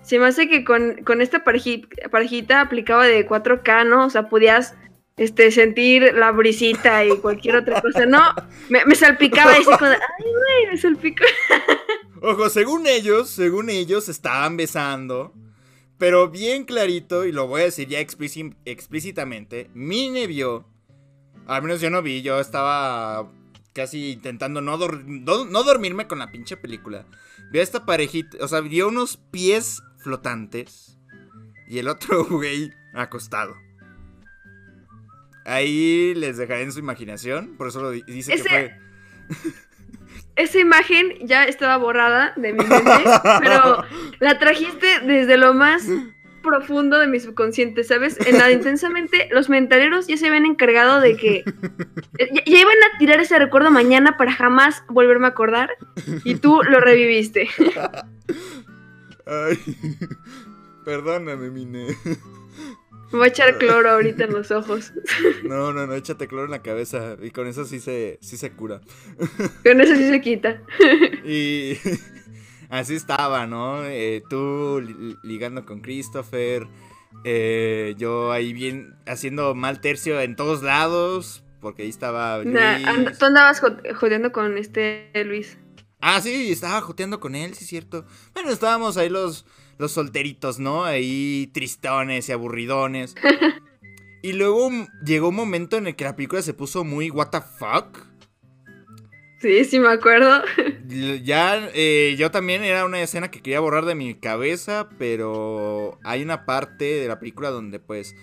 se me hace que con, con esta pareji- parejita aplicaba de 4K, ¿no? O sea, podías este, sentir la brisita y cualquier otra cosa. No, me, me salpicaba y como de, ay, güey, me salpicó. Ojo, según ellos, según ellos estaban besando. Pero bien clarito, y lo voy a decir ya explíci- explícitamente, Mine vio. Al menos yo no vi, yo estaba casi intentando no, dor- no, no dormirme con la pinche película. Vio a esta parejita, o sea, vio unos pies flotantes y el otro güey acostado. Ahí les dejaré en su imaginación, por eso lo di- dice Ese- que fue. Esa imagen ya estaba borrada de mi mente, pero la trajiste desde lo más profundo de mi subconsciente, ¿sabes? En la intensamente, los mentaleros ya se habían encargado de que ya, ya iban a tirar ese recuerdo mañana para jamás volverme a acordar y tú lo reviviste. Ay, perdóname, Mine. Me voy a echar cloro ahorita en los ojos. No, no, no, échate cloro en la cabeza y con eso sí se, sí se cura. Con eso sí se quita. Y así estaba, ¿no? Eh, tú li- ligando con Christopher, eh, yo ahí bien haciendo mal tercio en todos lados, porque ahí estaba Luis. tú andabas jo- jodeando con este Luis. Ah, sí, estaba joteando con él, sí es cierto. Bueno, estábamos ahí los, los solteritos, ¿no? Ahí tristones y aburridones. y luego llegó un momento en el que la película se puso muy what the fuck. Sí, sí me acuerdo. Ya, eh, yo también era una escena que quería borrar de mi cabeza, pero hay una parte de la película donde pues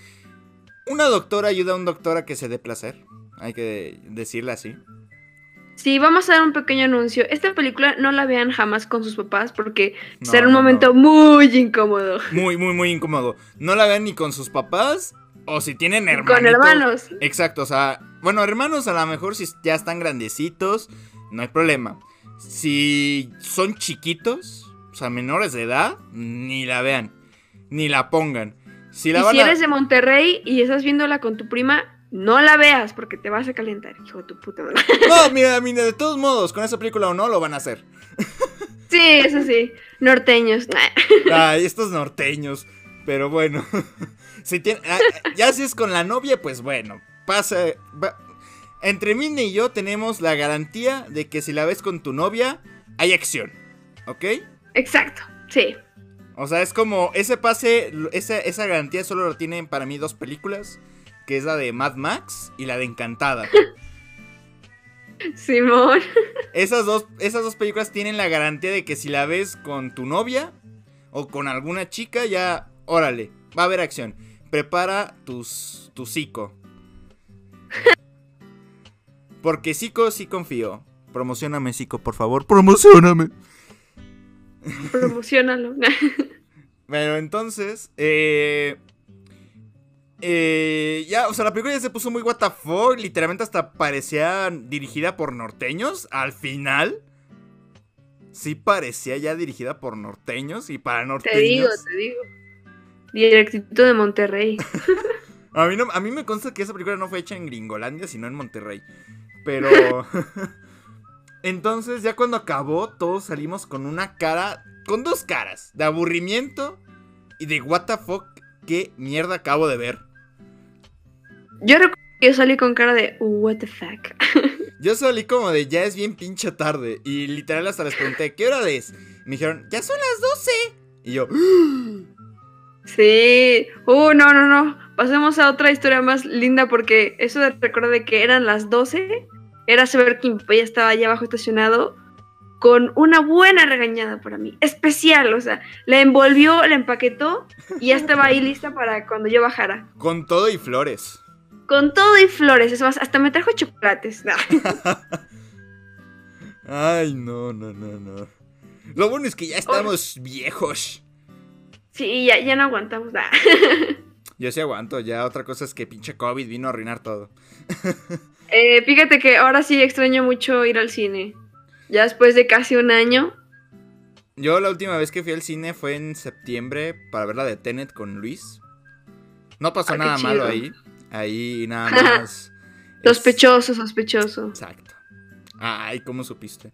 una doctora ayuda a un doctor a que se dé placer. Hay que decirle así. Sí, vamos a dar un pequeño anuncio. Esta película no la vean jamás con sus papás porque No, será un no, momento muy incómodo. Muy, muy, muy incómodo. No la vean ni con sus papás o si tienen hermanos. Con hermanos. Exacto, o sea, bueno, hermanos a lo mejor si ya están grandecitos, no hay problema. Si son chiquitos, o sea, menores de edad, ni la vean, ni la pongan. Si la y van si a... eres de Monterrey y estás viéndola con tu prima, no la veas porque te vas a calentar, hijo de tu puta madre. No, mira, mira, de todos modos, con esa película o no, lo van a hacer. Sí, eso sí. Norteños. Ay, estos norteños. Pero bueno, si tiene, ah, ya si es con la novia, pues bueno, pasa... va- Entre Mine y yo tenemos la garantía de que si la ves con tu novia, hay acción, ¿ok? Exacto. Sí. O sea, es como ese pase, esa, esa garantía solo lo tienen para mí dos películas, que es la de Mad Max y la de Encantada. Simón. Esas dos, esas dos películas tienen la garantía de que si la ves con tu novia o con alguna chica, ya, órale, va a haber acción. Prepara tus, tu psico. Porque psico sí confío. Promocioname, psico, por favor. Promocioname. Promocionalo. Bueno, entonces, eh, eh, ya, o sea, la película ya se puso muy what the fuck, literalmente hasta parecía dirigida por norteños al final. Sí parecía ya dirigida por norteños y para norteños. te digo, te digo. Directito de Monterrey. A mí, no, a mí me consta que esa película no fue hecha en Gringolandia, sino en Monterrey. Pero... Entonces ya cuando acabó, todos salimos con una cara, con dos caras, de aburrimiento y de what the fuck, qué mierda acabo de ver. Yo recuerdo que yo salí con cara de what the fuck. Yo salí como de ya es bien pinche tarde y literal hasta les pregunté, ¿qué hora es? Me dijeron, ya son las 12. Y yo, Sí. Uh, no, no, no. Pasemos a otra historia más linda porque eso de recordar de que eran las 12 era saber que mi papá ya estaba allá abajo estacionado con una buena regañada para mí. Especial, o sea, la envolvió, la empaquetó y ya estaba ahí lista para cuando yo bajara. con todo y flores. Con todo y flores, es más, hasta me trajo chocolates. Ay, no, no, no, no. Lo bueno es que ya estamos viejos. Sí, ya, ya no aguantamos. Yo sí aguanto, ya otra cosa es que pinche COVID vino a arruinar todo. Eh, fíjate que ahora sí extraño mucho ir al cine. Ya después de casi un año. Yo la última vez que fui al cine fue en septiembre para ver la de Tenet con Luis. No pasó Ah, nada malo ahí. Ahí nada más. es- Sospechoso, sospechoso. Exacto. Ay, ¿cómo supiste?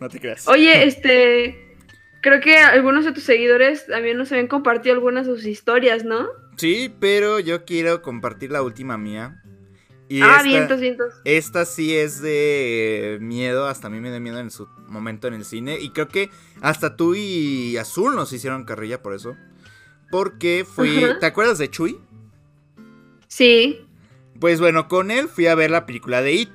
no te creas. Oye, este. Creo que algunos de tus seguidores también nos habían compartido algunas de sus historias, ¿no? Sí, pero yo quiero compartir la última mía. Y ah, esta, vientos, vientos. esta sí es de miedo, hasta a mí me da miedo en su momento en el cine. Y creo que hasta tú y Azul nos hicieron carrilla por eso. Porque fui... ¿Te acuerdas de Chuy? Sí. Pues bueno, con él fui a ver la película de It.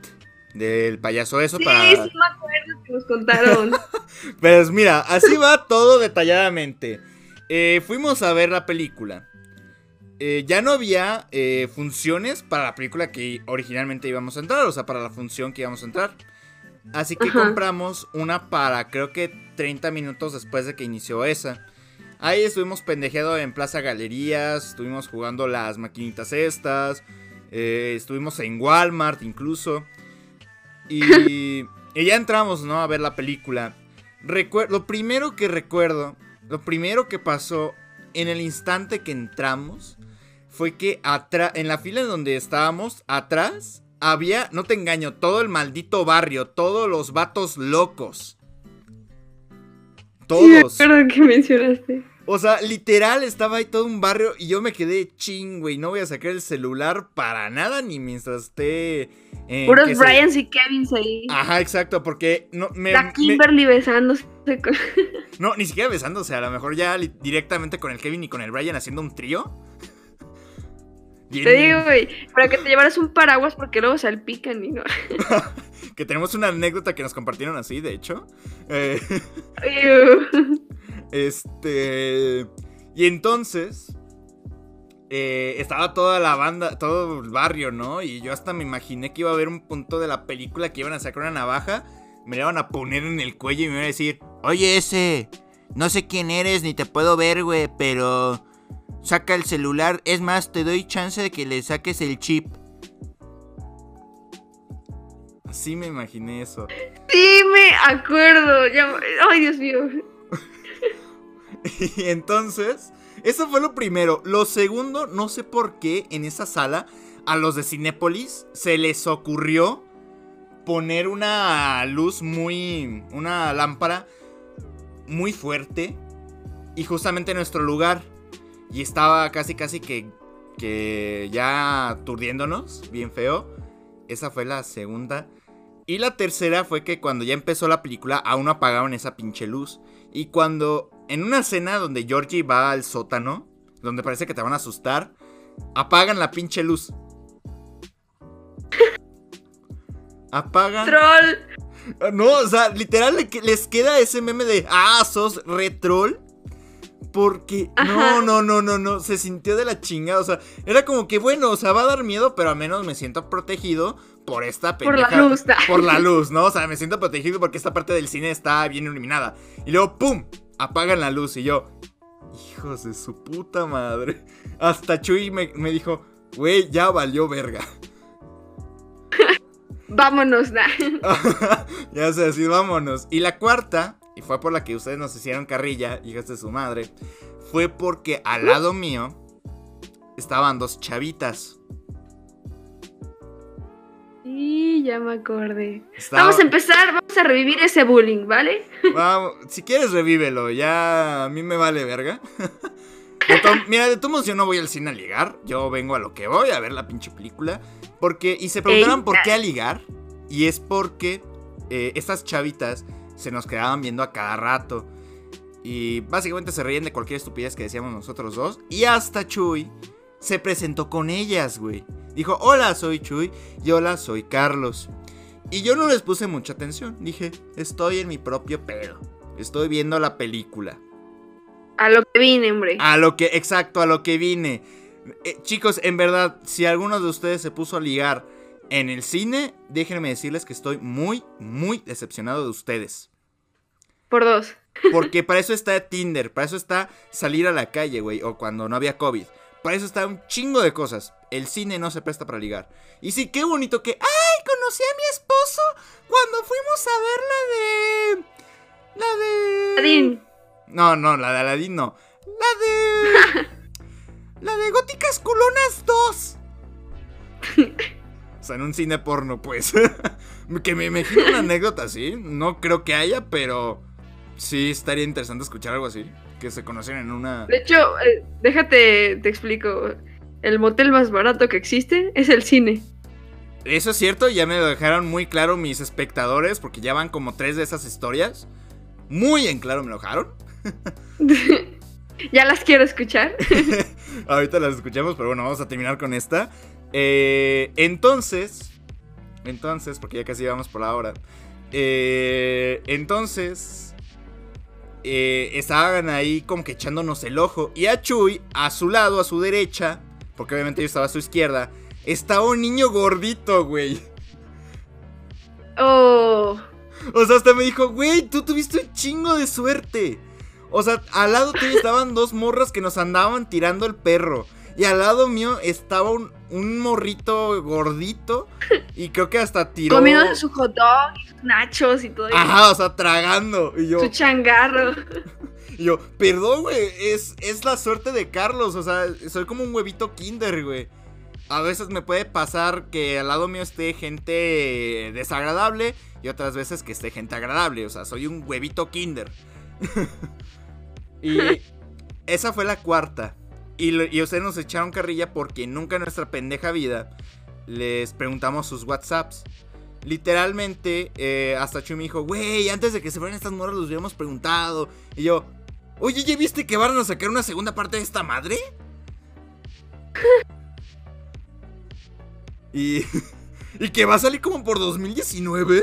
Del payaso eso Sí, para... sí me acuerdo que nos contaron. Pues mira, así va todo detalladamente. Eh, fuimos a ver la película. Eh, ya no había eh, funciones para la película que originalmente íbamos a entrar, o sea, para la función que íbamos a entrar. Así que Ajá. compramos una para creo que 30 minutos después de que inició esa. Ahí estuvimos pendejeando en Plaza Galerías, estuvimos jugando las maquinitas estas, estuvimos en Walmart incluso. Y, y ya entramos, ¿no? A ver la película. Recuer- lo primero que recuerdo, lo primero que pasó en el instante que entramos, fue que atrás, en la fila en donde estábamos, atrás, había, no te engaño, todo el maldito barrio, todos los vatos locos. Sí, me Todos. acuerdo que mencionaste. O sea, literal estaba ahí todo un barrio y yo me quedé ching, güey. No voy a sacar el celular para nada ni mientras esté. en, Puros Bryans y Kevins ahí. Ajá, exacto, porque no me, La me- Kimberly besándose con... No, ni siquiera besándose, a lo mejor ya directamente con el Kevin y con el Brian haciendo un trío. Bien- Te digo, güey, para que te llevaras un paraguas porque luego salpican y no. Que tenemos una anécdota que nos compartieron así, de hecho. Eh. Este. Y entonces. eh, estaba toda la banda, todo el barrio, ¿no? Y yo hasta me imaginé que iba a haber un punto de la película que iban a sacar una navaja, me la iban a poner en el cuello y me iban a decir: Oye, ese, no sé quién eres ni te puedo ver, güey, pero saca el celular. Es más, te doy chance de que le saques el chip. Así me imaginé eso. Sí, me acuerdo. ya- Ay, Dios mío. Y entonces, eso fue lo primero. Lo segundo, no sé por qué en esa sala a los de Cinépolis se les ocurrió poner una luz muy. una lámpara muy fuerte y justamente en nuestro lugar. Y estaba casi, casi que, que ya aturdiéndonos, bien feo. Esa fue la segunda. Y la tercera fue que cuando ya empezó la película aún no apagaron esa pinche luz. Y cuando en una escena donde Georgie va al sótano, donde parece que te van a asustar, apagan la pinche luz. apagan. ¡Troll! No, o sea, literal les queda ese meme de ah, sos retrol. Porque no, no, no, no, no, se sintió de la chingada, o sea, era como que bueno, o sea, va a dar miedo, pero al menos me siento protegido por esta Por la pendeja- luz. por la luz, ¿no? O sea, me siento protegido porque esta parte del cine está bien iluminada. Y luego, ¡pum! Apagan la luz y yo, hijos de su puta madre. Hasta Chuy me, me dijo, güey, ya valió verga. Vámonos, da. ya sé, así vámonos. Y la cuarta, y fue por la que ustedes nos hicieron carrilla, hijas de su madre, fue porque al lado mío estaban dos chavitas. Y ya me acordé. Vamos a empezar, vamos a revivir ese bullying, ¿vale? Vamos, si quieres revívelo, ya a mí me vale verga. De to- Mira, de todos modos yo no voy al cine a ligar, yo vengo a lo que voy, a ver la pinche película. Porque, y se preguntaron Ey, por qué a ligar, y es porque eh, estas chavitas se nos quedaban viendo a cada rato. Y básicamente se reían de cualquier estupidez que decíamos nosotros dos. Y hasta Chuy se presentó con ellas, güey. Dijo, hola, soy Chuy y hola, soy Carlos. Y yo no les puse mucha atención. Dije, estoy en mi propio pedo. Estoy viendo la película. A lo que vine, hombre. A lo que, exacto, a lo que vine. Eh, chicos, en verdad, si alguno de ustedes se puso a ligar en el cine, déjenme decirles que estoy muy, muy decepcionado de ustedes. Por dos. Porque para eso está Tinder, para eso está salir a la calle, güey, o cuando no había COVID. Para eso está un chingo de cosas. El cine no se presta para ligar. Y sí, qué bonito que... ¡Ay! Conocí a mi esposo cuando fuimos a ver la de... La de... Adín. No, no, la de Aladdin no. La de... la de Góticas Culonas 2. o sea, en un cine porno, pues. que me imagino una anécdota así. No creo que haya, pero... Sí, estaría interesante escuchar algo así. Que se conocen en una... De hecho, eh, déjate, te explico. El motel más barato que existe es el cine. Eso es cierto, ya me lo dejaron muy claro mis espectadores, porque ya van como tres de esas historias. Muy en claro me lo dejaron. ya las quiero escuchar. Ahorita las escuchamos, pero bueno, vamos a terminar con esta. Eh, entonces, entonces, porque ya casi vamos por la hora. Eh, entonces, eh, estaban ahí como que echándonos el ojo. Y a Chuy, a su lado, a su derecha, porque obviamente yo estaba a su izquierda, estaba un niño gordito, güey. Oh. O sea, hasta me dijo, güey, tú tuviste un chingo de suerte. O sea, al lado tuyo estaban dos morras que nos andaban tirando el perro. Y al lado mío estaba un, un morrito gordito. Y creo que hasta tiró. Comiendo su hot dog, y sus nachos y todo. eso. Ajá, o sea, tragando. Y yo, Su changarro. y yo perdón, güey. Es, es la suerte de Carlos. O sea, soy como un huevito kinder, güey. A veces me puede pasar que al lado mío esté gente desagradable. Y otras veces que esté gente agradable. O sea, soy un huevito kinder. y esa fue la cuarta. Y, lo- y ustedes nos echaron carrilla porque nunca en nuestra pendeja vida les preguntamos sus WhatsApps. Literalmente, eh, hasta Chuy me dijo, güey, antes de que se fueran estas morras los hubiéramos preguntado. Y yo, oye, ¿ya viste que van a sacar una segunda parte de esta madre? y, y que va a salir como por 2019.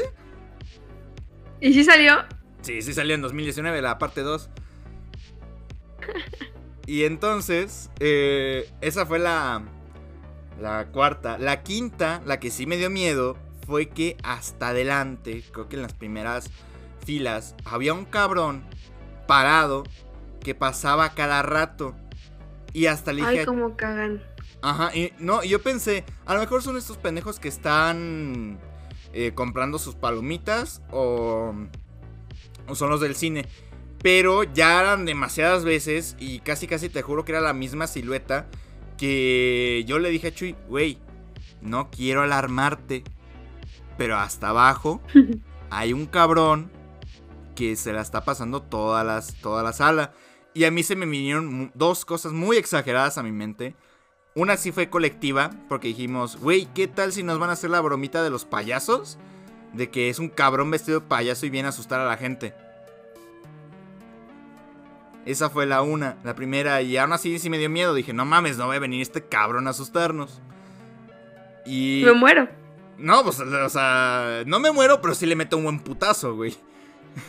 ¿Y si salió? Sí, sí salió en 2019, la parte 2. Y entonces, eh, esa fue la, la cuarta. La quinta, la que sí me dio miedo, fue que hasta adelante, creo que en las primeras filas, había un cabrón parado que pasaba cada rato. Y hasta le dije, Ay, cómo cagan. Ajá, y no, yo pensé, a lo mejor son estos pendejos que están eh, comprando sus palomitas o, o son los del cine. Pero ya eran demasiadas veces y casi casi te juro que era la misma silueta que yo le dije a Chuy, güey, no quiero alarmarte, pero hasta abajo hay un cabrón que se la está pasando toda, las, toda la sala. Y a mí se me vinieron dos cosas muy exageradas a mi mente. Una sí fue colectiva, porque dijimos, güey, ¿qué tal si nos van a hacer la bromita de los payasos? De que es un cabrón vestido de payaso y viene a asustar a la gente. Esa fue la una, la primera, y aún así sí me dio miedo. Dije, no mames, no va a venir este cabrón a asustarnos. Y... Me muero. No, pues, o sea, no me muero, pero sí le meto un buen putazo, güey.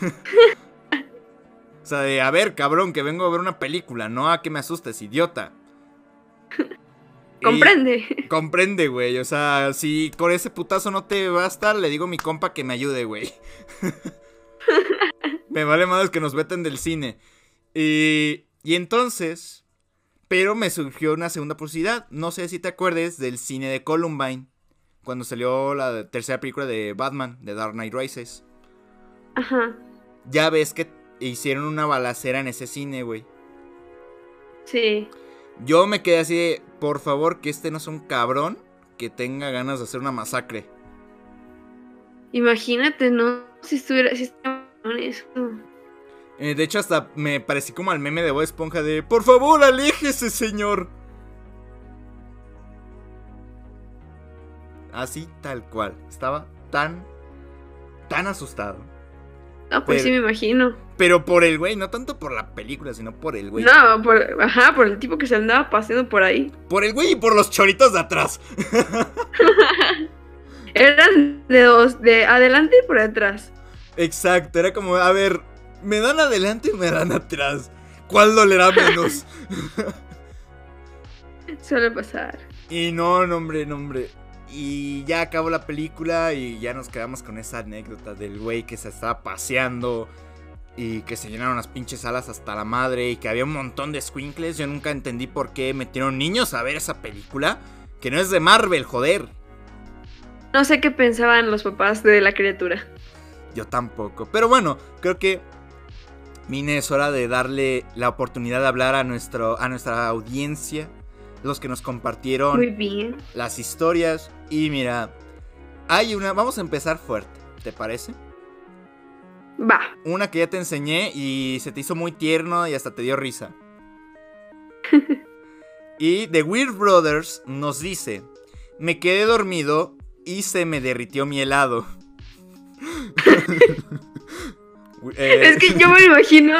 o sea, de, a ver, cabrón, que vengo a ver una película, no a que me asustes, idiota. Comprende. comprende, güey. O sea, si con ese putazo no te basta, le digo a mi compa que me ayude, güey. me vale más que nos veten del cine. Y, y entonces, pero me surgió una segunda posibilidad. No sé si te acuerdes del cine de Columbine. Cuando salió la tercera película de Batman, de Dark Knight Rises. Ajá. Ya ves que hicieron una balacera en ese cine, güey. Sí. Yo me quedé así de, por favor, que este no sea un cabrón que tenga ganas de hacer una masacre. Imagínate, ¿no? Si estuviera. Si estuviera con eso. Eh, de hecho, hasta me parecí como al meme de Bob Esponja de, por favor, aléjese, señor. Así tal cual. Estaba tan, tan asustado. No, pues Pero- sí me imagino. Pero por el güey, no tanto por la película, sino por el güey. No, por, ajá, por el tipo que se andaba paseando por ahí. Por el güey y por los choritos de atrás. Eran de dos, de adelante y por atrás. Exacto, era como, a ver, ¿me dan adelante o me dan atrás? ¿Cuál dolerá menos? Suele pasar. Y no, no, hombre, no, hombre. Y ya acabó la película y ya nos quedamos con esa anécdota del güey que se estaba paseando y que se llenaron las pinches alas hasta la madre y que había un montón de squinkles. Yo nunca entendí por qué metieron niños a ver esa película, que no es de Marvel, joder. No sé qué pensaban los papás de la criatura. Yo tampoco. Pero bueno, creo que Mine es hora de darle la oportunidad de hablar a, nuestro, a nuestra audiencia, los que nos compartieron Muy bien. las historias. Y mira, hay una, vamos a empezar fuerte, ¿te parece? Va. Una que ya te enseñé y se te hizo muy tierno y hasta te dio risa. y The Weird Brothers nos dice, me quedé dormido y se me derritió mi helado. Eh, Es que yo me imagino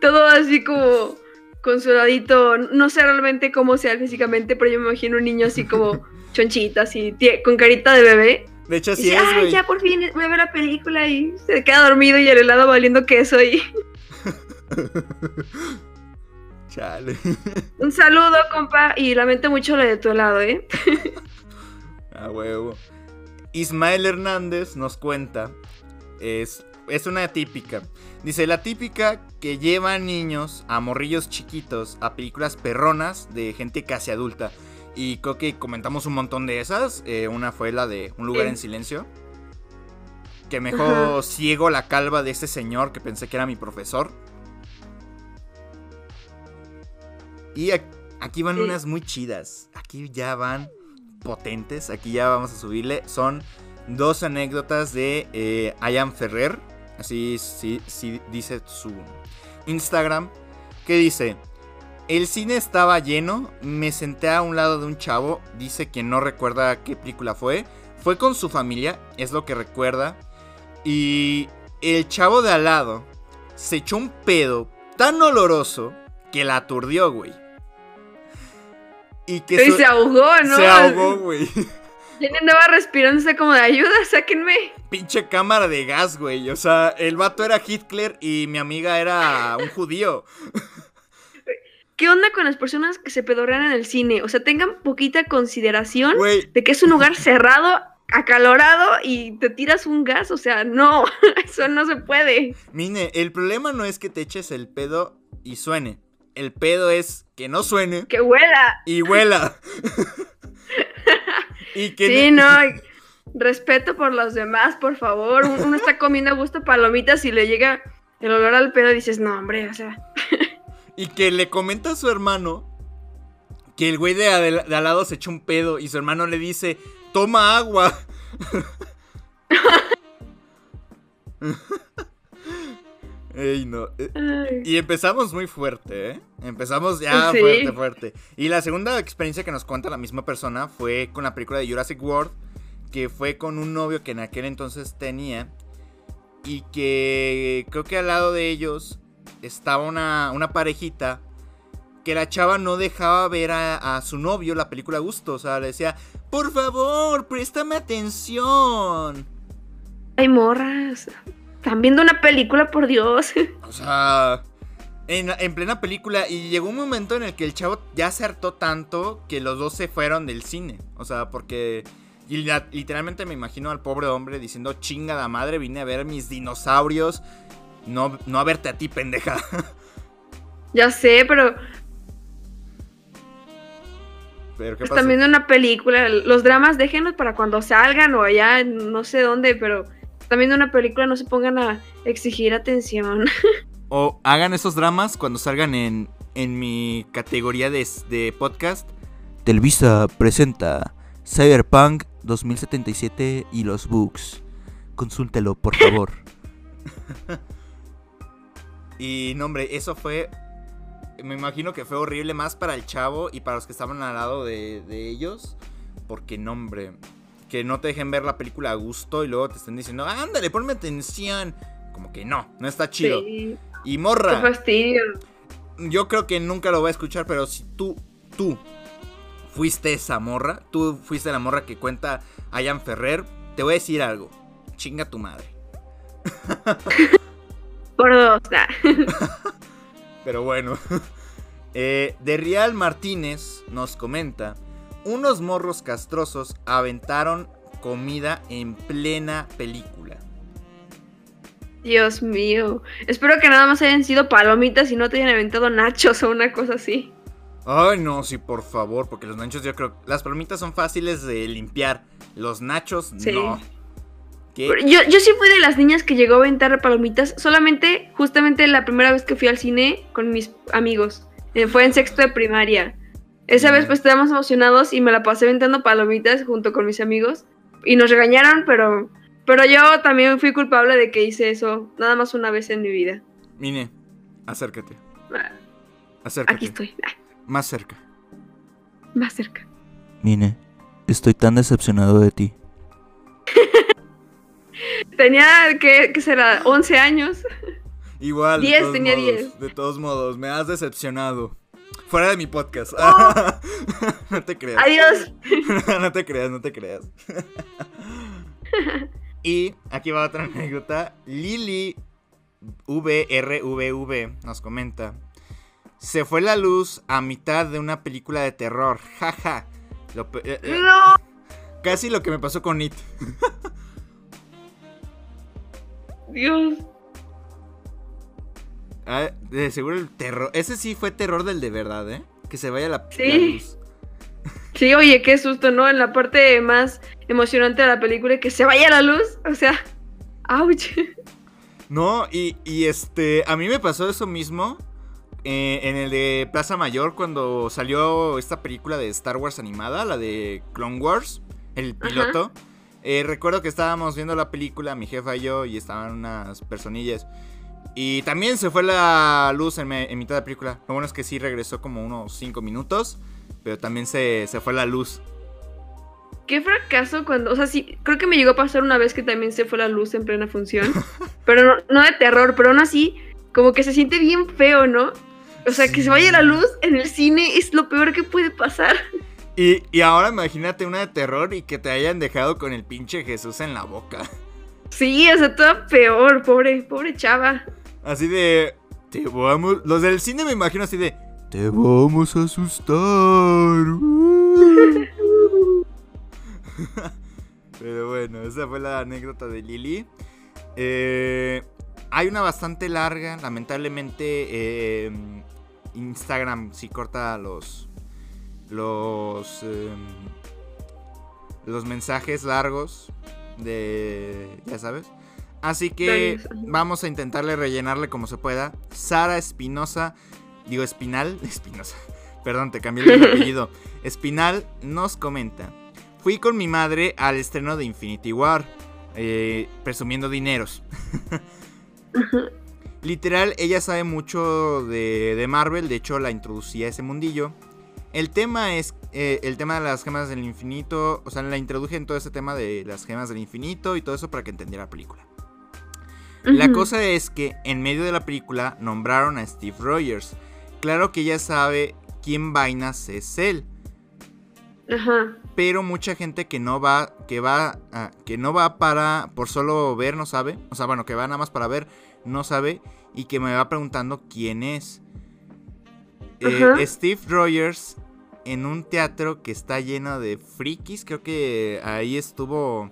todo así como consoladito. No sé realmente cómo sea físicamente, pero yo me imagino un niño así como chonchita, así, con carita de bebé. de hecho, dice, es, ay, ya por fin voy a ver la película y se queda dormido y el helado valiendo queso. Y Chale. un saludo, compa, y lamento mucho lo de tu helado, ¿eh? A huevo. Ismael Hernández nos cuenta. Es, es una típica. Dice, la típica que lleva niños a morrillos chiquitos a películas perronas de gente casi adulta. Y creo que comentamos un montón de esas. Eh, una fue la de Un lugar Sí. en silencio. Que me dejó ciego la calva de ese señor que pensé que era mi profesor. Y aquí van Sí. unas muy chidas. Aquí ya van potentes. Aquí ya vamos a subirle. Son dos anécdotas de eh, Ian Ferrer. Así sí, sí dice su Instagram. Que dice: El cine estaba lleno. Me senté a un lado de un chavo. Dice que no recuerda qué película fue. Fue con su familia. Es lo que recuerda. Y el chavo de al lado se echó un pedo tan oloroso que la aturdió, güey. Y que Y su- se ahogó, ¿no? se ahogó, güey. Ya andaba respirándose como de ayuda, sáquenme. Pinche cámara de gas, güey. O sea, el vato era Hitler y mi amiga era un judío. ¿Qué onda con las personas que se pedorrean en el cine? O sea, tengan poquita consideración Güey, de que es un lugar cerrado, acalorado y te tiras un gas. O sea, no, eso no se puede. Mine, el problema no es que te eches el pedo y suene. El pedo es que no suene Que huela. y huela. y que Sí, no. Respeto por los demás, por favor. Uno está comiendo a gusto palomitas y le llega el olor al pedo y dices, no, hombre, o sea. Y que le comenta a su hermano que el güey de, adel- de al lado se echó un pedo y su hermano le dice, toma agua. Ey, no. eh, ay. Y empezamos muy fuerte, ¿eh? Empezamos ya Sí. fuerte, fuerte. Y la segunda experiencia que nos cuenta la misma persona fue con la película de Jurassic World, que fue con un novio que en aquel entonces tenía. Y que creo que al lado de ellos estaba una, una parejita que la chava no dejaba ver a, a su novio la película a gusto. O sea, le decía, Por favor, préstame atención. Ay, morras. Están viendo una película, por Dios. O sea, en, en plena película y llegó un momento en el que el chavo ya se hartó tanto que los dos se fueron del cine. O sea, porque y la- literalmente me imagino al pobre hombre diciendo, chingada madre, vine a ver mis dinosaurios, no, no a verte a ti, pendeja. ya sé, pero Pero qué están viendo una película. Los dramas déjenlos para cuando salgan o allá, no sé dónde, pero están viendo una película, no se pongan a exigir atención. O hagan esos dramas cuando salgan en, en mi categoría de, de podcast. Telvisa presenta Cyberpunk 2077 y los bugs. Consúltelo, por favor. y no, hombre, eso fue. Me imagino que fue horrible más para el chavo y para los que estaban al lado de, de ellos. Porque, no, hombre, que no te dejen ver la película a gusto y luego te estén diciendo, ándale, ponme atención. Como que no, no está chido. Sí, Y qué morra, fastidio. yo creo que nunca lo voy a escuchar, pero si tú, tú fuiste esa morra, tú fuiste la morra que cuenta a Ian Ferrer, te voy a decir algo. Chinga tu madre. Por dos. ah. Pero bueno. Eh, de Real Martínez nos comenta: Unos morros castrosos aventaron comida en plena película. Dios mío. Espero que nada más hayan sido palomitas y no te hayan aventado nachos o una cosa así. Ay, no, sí, por favor, porque los nachos yo creo. Las palomitas son fáciles de limpiar. Los nachos, Sí. no. Yo, yo sí fui de las niñas que llegó a aventar palomitas solamente, justamente la primera vez que fui al cine con mis amigos. Eh, fue en sexto de primaria. Esa vez pues estábamos emocionados y me la pasé aventando palomitas junto con mis amigos. Y nos regañaron, pero, pero yo también fui culpable de que hice eso nada más una vez en mi vida. Mine, acércate. Ah, Acércate. Aquí estoy, ah, Más cerca. más cerca. Mine, estoy tan decepcionado de ti. Tenía, ¿qué, qué será? 11 años. Igual. de Diez, todos tenía modos, diez. De todos modos, me has decepcionado. Fuera de mi podcast. no te creas. Adiós. no te creas, no te creas. y aquí va otra anécdota. Lili VRVV nos comenta. Se fue la luz a mitad de una película de terror. Jaja. Lo pe- eh, eh, No. casi lo que me pasó con It. Dios. Ah, de seguro el terror. Ese sí fue terror del de verdad, ¿eh? Que se vaya la, Sí. la luz. Sí, oye, qué susto, ¿no? En la parte más emocionante de la película, que se vaya la luz. O sea, ouch. No, y, y este, a mí me pasó eso mismo eh, en el de Plaza Mayor cuando salió esta película de Star Wars animada, la de Clone Wars, el piloto. Eh, recuerdo que estábamos viendo la película, mi jefa y yo, y estaban unas personillas. Y también se fue la luz en, me- en mitad de la película. Lo bueno es que sí regresó como unos 5 minutos, pero también se, se fue la luz. Qué fracaso cuando, o sea, sí, creo que me llegó a pasar una vez que también se fue la luz en plena función, pero no, no de terror, pero aún así, como que se siente bien feo, ¿no? O sea, que se vaya la luz en el cine es lo peor que puede pasar. Y, y ahora imagínate una de terror y que te hayan dejado con el pinche Jesús en la boca. Sí, o sea, todo peor, pobre, pobre chava. Así de. Te vamos. Los del cine me imagino así de. Te vamos a asustar. Pero bueno, esa fue la anécdota de Lili. Eh, hay una bastante larga. Lamentablemente, eh, Instagram sí corta los. Los. em, los mensajes largos. De. Ya sabes. Así que vamos a intentarle rellenarle como se pueda. Sara Espinosa. Digo, Espinal. Espinosa. Perdón, te cambié el apellido. Espinal nos comenta. Fui con mi madre al estreno de Infinity War. eh, presumiendo dineros. Literal, ella sabe mucho de, de Marvel. De hecho, la introducí a ese mundillo. El tema es. eh, el tema de las gemas del infinito. O sea, la introduje en todo ese tema de las gemas del infinito y todo eso para que entendiera la película. La cosa es que en medio de la película nombraron a Steve Rogers. Claro que ella sabe quién vainas es él. Ajá. pero mucha gente que no va, que va, ah, que no va para, por solo ver, no sabe, o sea, bueno, que va nada más para ver, no sabe, y que me va preguntando quién es. Eh. Steve Rogers en un teatro que está lleno de frikis, creo que ahí estuvo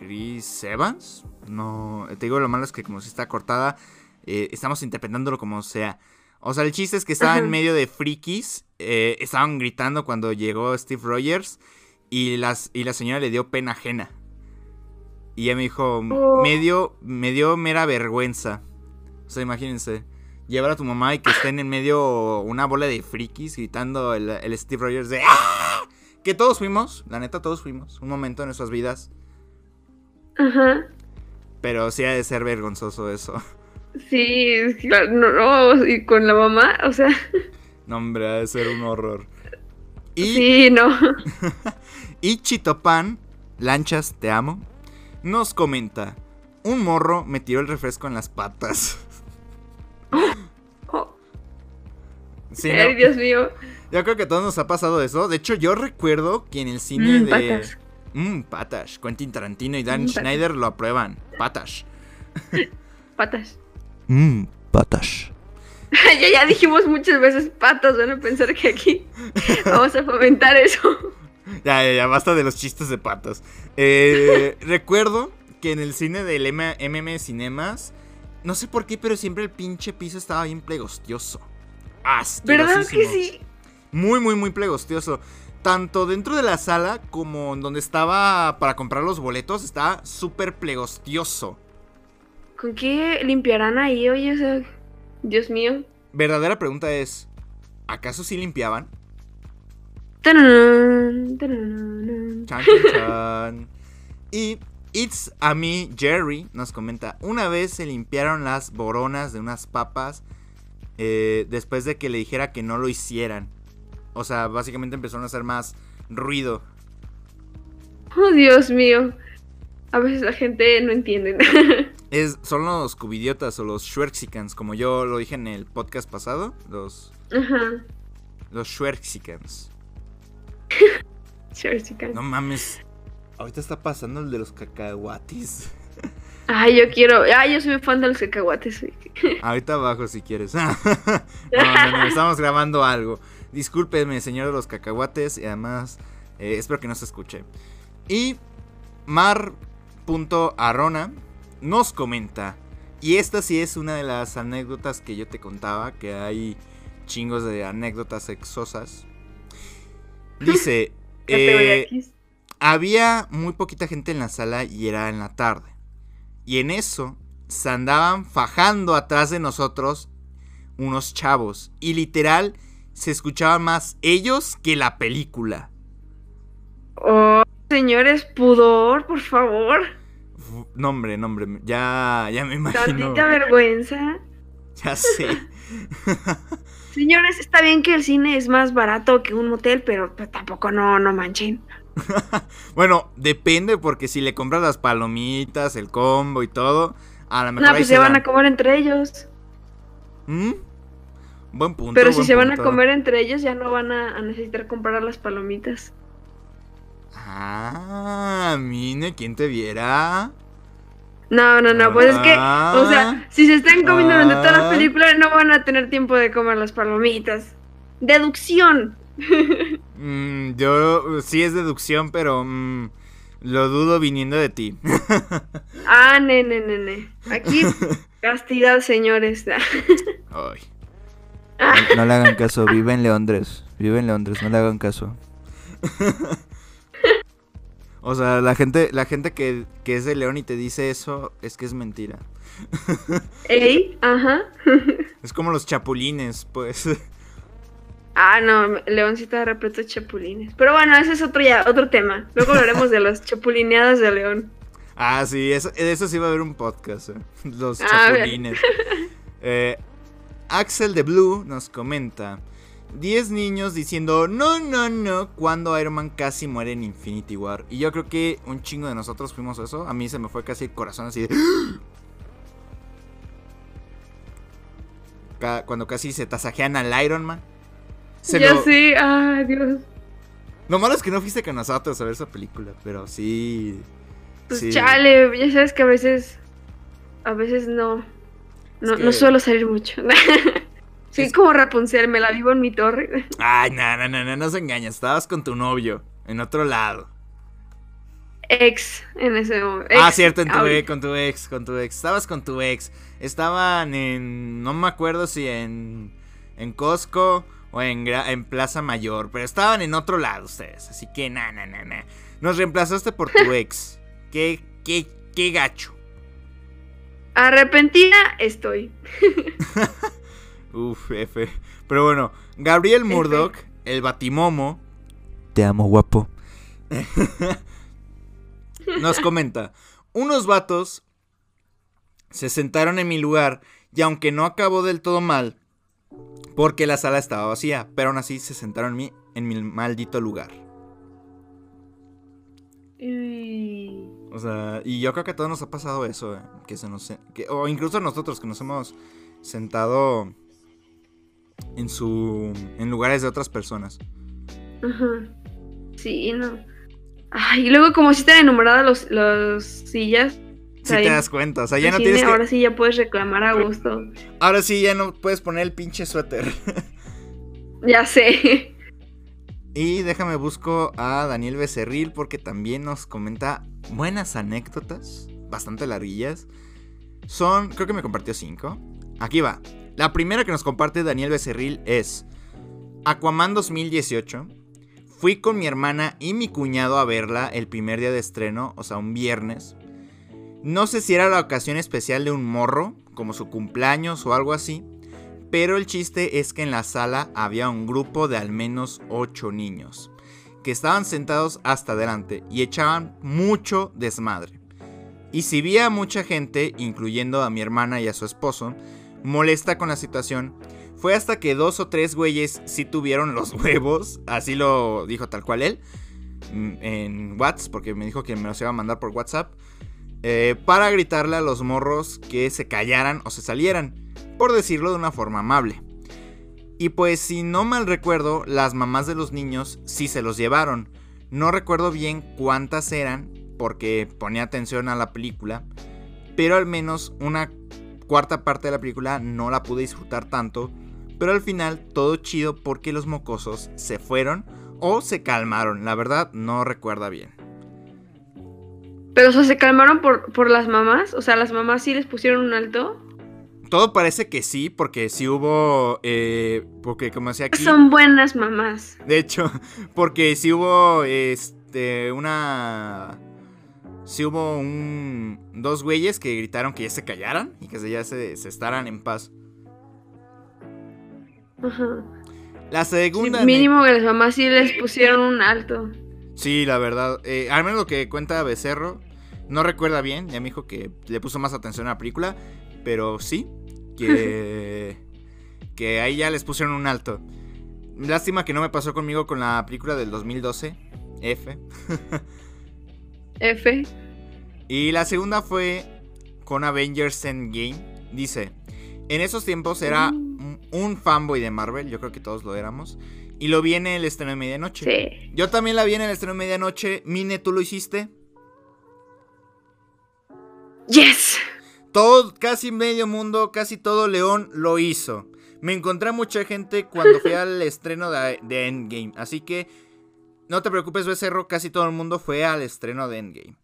Chris Evans, no, te digo lo malo es que como si está cortada, eh, estamos interpretándolo como sea. O sea, el chiste es que estaba en medio de frikis. eh, estaban gritando cuando llegó Steve Rogers. Y, las, y la señora le dio pena ajena. Y ella me dijo, Oh. me, dio, me dio mera vergüenza. O sea, imagínense. Llevar a tu mamá y que estén en medio una bola de frikis gritando el, el Steve Rogers de ¡Ah! Que todos fuimos, la neta todos fuimos. Un momento en nuestras vidas. Ajá. Pero sí ha de ser vergonzoso eso. Sí, claro, no, no, y con la mamá, o sea, No, hombre, ha de ser un horror. Y sí, no. Y Chitopan, Lanchas, te amo, nos comenta: Un morro me tiró el refresco en las patas. Oh, Sí, ay, ¿no? Dios mío. Yo creo que a todos nos ha pasado eso. De hecho, yo recuerdo que en el cine Mm, de. patas. Mmm, patas. Quentin Tarantino y Dan Mm. Schneider lo aprueban. Patas. Patas. Mmm, patas. ya, ya dijimos muchas veces patas, van a pensar que aquí vamos a fomentar eso. Ya, ya, ya, basta de los chistes de patas. Eh, recuerdo que en el cine del M- MM Cinemas, no sé por qué, pero siempre el pinche piso estaba bien plegostioso. ¿Verdad que sí? Muy, muy, muy plegostioso. Tanto dentro de la sala como en donde estaba para comprar los boletos, estaba súper plegostioso. ¿Con qué limpiarán ahí, oye? O sea, Dios mío. Verdadera pregunta es, ¿acaso sí limpiaban? Chan, chan, chan. Y It's a me, Jerry, nos comenta, una vez se limpiaron las boronas de unas papas eh, después de que le dijera que no lo hicieran. O sea, básicamente empezaron a hacer más ruido. Oh, Dios mío. A veces la gente no entiende. Es, son los cubidiotas o los Schwerxicans, como yo lo dije en el podcast pasado. Los, Ajá. los Schwerxicans. Can. No mames. Ahorita está pasando el de los cacahuatis. Ay, yo quiero. Ay, yo soy fan de los cacahuates. Ahorita abajo si quieres. no, no, no, estamos grabando algo. Discúlpeme, señor de los cacahuates. Y además, eh, espero que no se escuche. Y Mar.arona nos comenta. Y esta sí es una de las anécdotas que yo te contaba. Que hay chingos de anécdotas sexosas. Dice. Eh, había muy poquita gente en la sala y era en la tarde. Y en eso se andaban fajando atrás de nosotros unos chavos. Y literal se escuchaban más ellos que la película. Oh, señores, pudor, por favor. Uf, Nombre, nombre, ya, ya me imagino. Tantita vergüenza. Ya sé. Señores, está bien que el cine es más barato que un motel, pero tampoco no, no manchen. Bueno, depende porque si le compras las palomitas, el combo y todo, a lo mejor No, ahí pues se se van a comer entre ellos. ¿Mm? Buen punto. Pero si se van a comer entre ellos, ya no van a, a necesitar comprar las palomitas. Ah, mire, ¿quién te viera? No, no, no, pues es que, o sea, si se están comiendo durante toda la Ah. película, no van a tener tiempo de comer las palomitas. Deducción. Mm, yo sí es deducción, pero mm, lo dudo viniendo de ti. Ah, nene, nene. Aquí, castidad, señores. Ay. No le hagan caso, vive en Londres. Vive en Londres, no le hagan caso. O sea, la gente, la gente que, que es de León y te dice eso es que es mentira. Ey, ajá. Es como los chapulines, pues. Ah, no, Leoncita de repleto de chapulines. Pero bueno, ese es otro ya, otro tema. Luego hablaremos de las chapulineadas de León. Ah, sí, eso, de eso sí va a haber un podcast. eh. Los A ver. chapulines. Eh, Axel de Blue nos comenta. 10 niños diciendo no, no, no, cuando Iron Man casi muere en Infinity War. Y yo creo que un chingo de nosotros fuimos eso. A mí se me fue casi el corazón así de... Cuando casi se tasajean al Iron Man. Se ya lo- sí, ay Dios. Lo malo es que no fuiste con nosotros a ver esa película, pero sí. Pues sí. chale, ya sabes que a veces. A veces no. No, que- no suelo salir mucho. sí, Es- como Rapunzel, me la vivo en mi torre. Ay, no, no, no, no, no se engañas. Estabas con tu novio, en otro lado. Ex en ese momento. ah, cierto, en tu ahorita. ex, con tu ex, con tu ex. Estabas con tu ex. Estaban en. No me acuerdo si en. En Costco o en, en Plaza Mayor. Pero estaban en otro lado ustedes. Así que, na, na, na, na. Nos reemplazaste por tu ex. qué, qué, qué gacho. Arrepentida estoy. Uf, F. Pero bueno, Gabriel Murdoch, el Batimomo, Te amo, guapo. nos comenta: Unos vatos se sentaron en mi lugar y aunque no acabó del todo mal, porque la sala estaba vacía, pero aún así se sentaron en mi, en mi maldito lugar. Y- O sea, y yo creo que a todos nos ha pasado eso, eh, que se nos, que- o incluso a nosotros que nos hemos sentado en su, en lugares de otras personas. Ajá. Sí, no. Ay, y luego como si están enumeradas los, los sillas. Si Ahí. te das cuenta, o sea, ya no cine, tienes que, Ahora sí ya puedes reclamar a gusto. ahora sí ya no puedes poner el pinche suéter. Ya sé. Y déjame busco a Daniel Becerril porque también nos comenta buenas anécdotas, bastante larguillas. Son, creo que me compartió cinco. Aquí va. La primera que nos comparte Daniel Becerril es Aquaman 2018. Fui con mi hermana y mi cuñado a verla el primer día de estreno, o sea, un viernes. No sé si era la ocasión especial de un morro, como su cumpleaños o algo así. Pero el chiste es que en la sala había un grupo de al menos 8 niños, que estaban sentados hasta adelante y echaban mucho desmadre. Y si vi a mucha gente, incluyendo a mi hermana y a su esposo, molesta con la situación, fue hasta que dos o tres güeyes sí tuvieron los huevos, así lo dijo tal cual él, mm, en WhatsApp, porque me dijo que me los iba a mandar por WhatsApp, eh, para gritarle a los morros que se callaran o se salieran por decirlo de una forma amable. Y pues si no mal recuerdo, las mamás de los niños sí se los llevaron. No recuerdo bien cuántas eran, porque ponía atención a la película, pero al menos una cuarta parte de la película no la pude disfrutar tanto, pero al final todo chido porque los mocosos se fueron o se calmaron, la verdad no recuerda bien. Pero, se calmaron por, por las mamás. O sea, las mamás sí les pusieron un alto. Todo parece que sí, porque sí hubo, eh, porque como decía aquí... Son buenas mamás. De hecho, porque si hubo este una si hubo un dos güeyes que gritaron que ya se callaran y que ya se, se estaran en paz. Ajá. La Sí, segunda mínimo que las mamás sí les pusieron un alto. Sí, la verdad, eh, al menos lo que cuenta Becerro no recuerda bien, ya me dijo que le puso más atención a la película, pero sí que que ahí ya les pusieron un alto. Lástima que no me pasó conmigo con la película del 2012, F. F. Y la segunda fue con Avengers Endgame. Dice, en esos tiempos era un un fanboy de Marvel, yo creo que todos lo éramos. Y lo vi en el estreno de medianoche. Sí. Yo también la vi en el estreno de medianoche. Mine, ¿tú lo hiciste? Yes. Todo, casi medio mundo, casi todo León lo hizo. Me encontré a mucha gente cuando fui al estreno de, de Endgame. Así que no te preocupes, Becerro, casi todo el mundo fue al estreno de Endgame.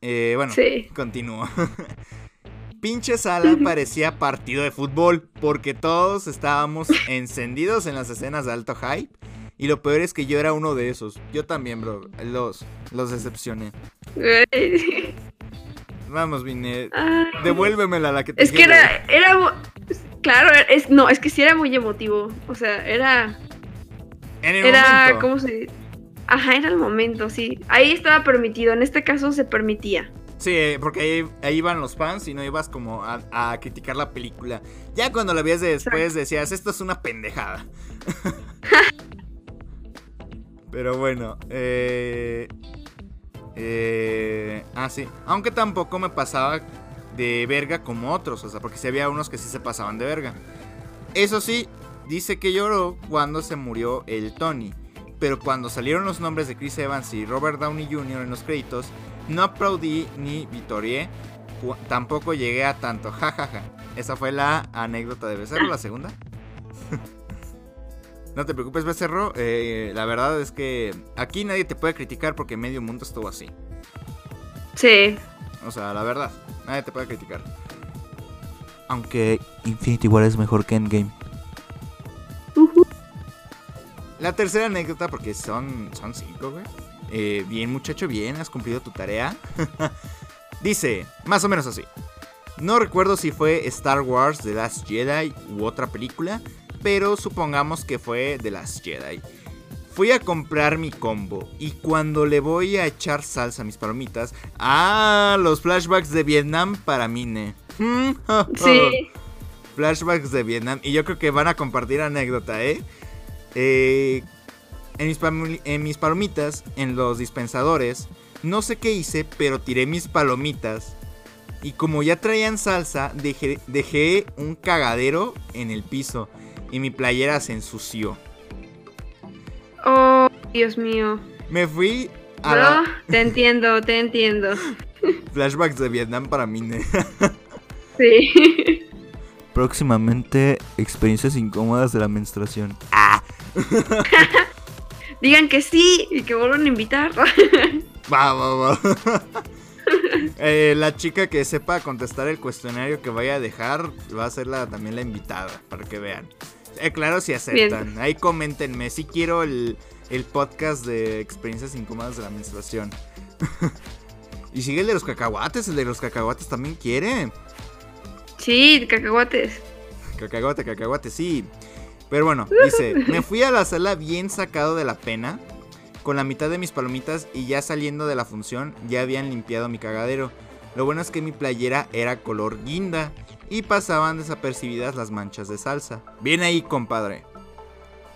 Eh, bueno, Sí. continúo. Pinche sala parecía partido de fútbol porque todos estábamos encendidos en las escenas de alto hype. Y lo peor es que yo era uno de esos. Yo también, bro. Los, los decepcioné. Vamos, vine. Ay. Devuélvemela la que te Es que era, era, claro, es, no, es que sí era muy emotivo. O sea, era, En el era, momento. ¿cómo se dice? Ajá, era el momento, sí. Ahí estaba permitido, en este caso se permitía. Sí, eh, porque ahí, ahí iban los fans y no ibas como a, a criticar la película. Ya cuando la vías de después decías, esto es una pendejada. Pero bueno, eh, eh, ah, sí. Aunque tampoco me pasaba de verga como otros, o sea, porque sí había unos que sí se pasaban de verga. Eso sí, dice que lloró cuando se murió el Tony. pero cuando salieron los nombres de Chris Evans y Robert Downey Jr. en los créditos, no aplaudí ni vitorié, tampoco llegué a tanto, jajaja. Esa fue la anécdota de Becerro, la segunda. no te preocupes, Becerro, eh, la verdad es que aquí nadie te puede criticar porque medio mundo estuvo así. Sí. O sea, la verdad, nadie te puede criticar. Aunque Infinity War es mejor que Endgame. La tercera anécdota, porque son, son cinco, güey. Eh, bien, muchacho, bien, has cumplido tu tarea. Dice, más o menos así. No recuerdo si fue Star Wars The Last Jedi u otra película, pero supongamos que fue The Last Jedi. Fui a comprar mi combo y cuando le voy a echar salsa a mis palomitas, ah, los flashbacks de Vietnam para Mine. Sí. Flashbacks de Vietnam. Y yo creo que van a compartir anécdota, ¿eh? Eh, en, mis pam- en mis palomitas, en los dispensadores, no sé qué hice, pero tiré mis palomitas. Y como ya traían salsa, dejé, dejé un cagadero en el piso. Y mi playera se ensució. Oh, Dios mío. Me fui a la- te entiendo, te entiendo. flashbacks de Vietnam para mí. ¿ne? Sí. Próximamente, experiencias incómodas de la menstruación. Digan que sí y que vuelvan a invitar. Va, va, va. Eh, la chica que sepa contestar el cuestionario que vaya a dejar va a ser la, también la invitada, para que vean. Eh, claro, si aceptan. Ahí coméntenme. Si quiero el, el podcast de experiencias incómodas de la menstruación. y sigue el de los cacahuates. El de los cacahuates también quiere. Sí, cacahuates. Cacahuate, cacahuate, sí. Pero bueno, dice, me fui a la sala bien sacado de la pena, con la mitad de mis palomitas y ya saliendo de la función ya habían limpiado mi cagadero. Lo bueno es que mi playera era color guinda y pasaban desapercibidas las manchas de salsa. Bien ahí, compadre.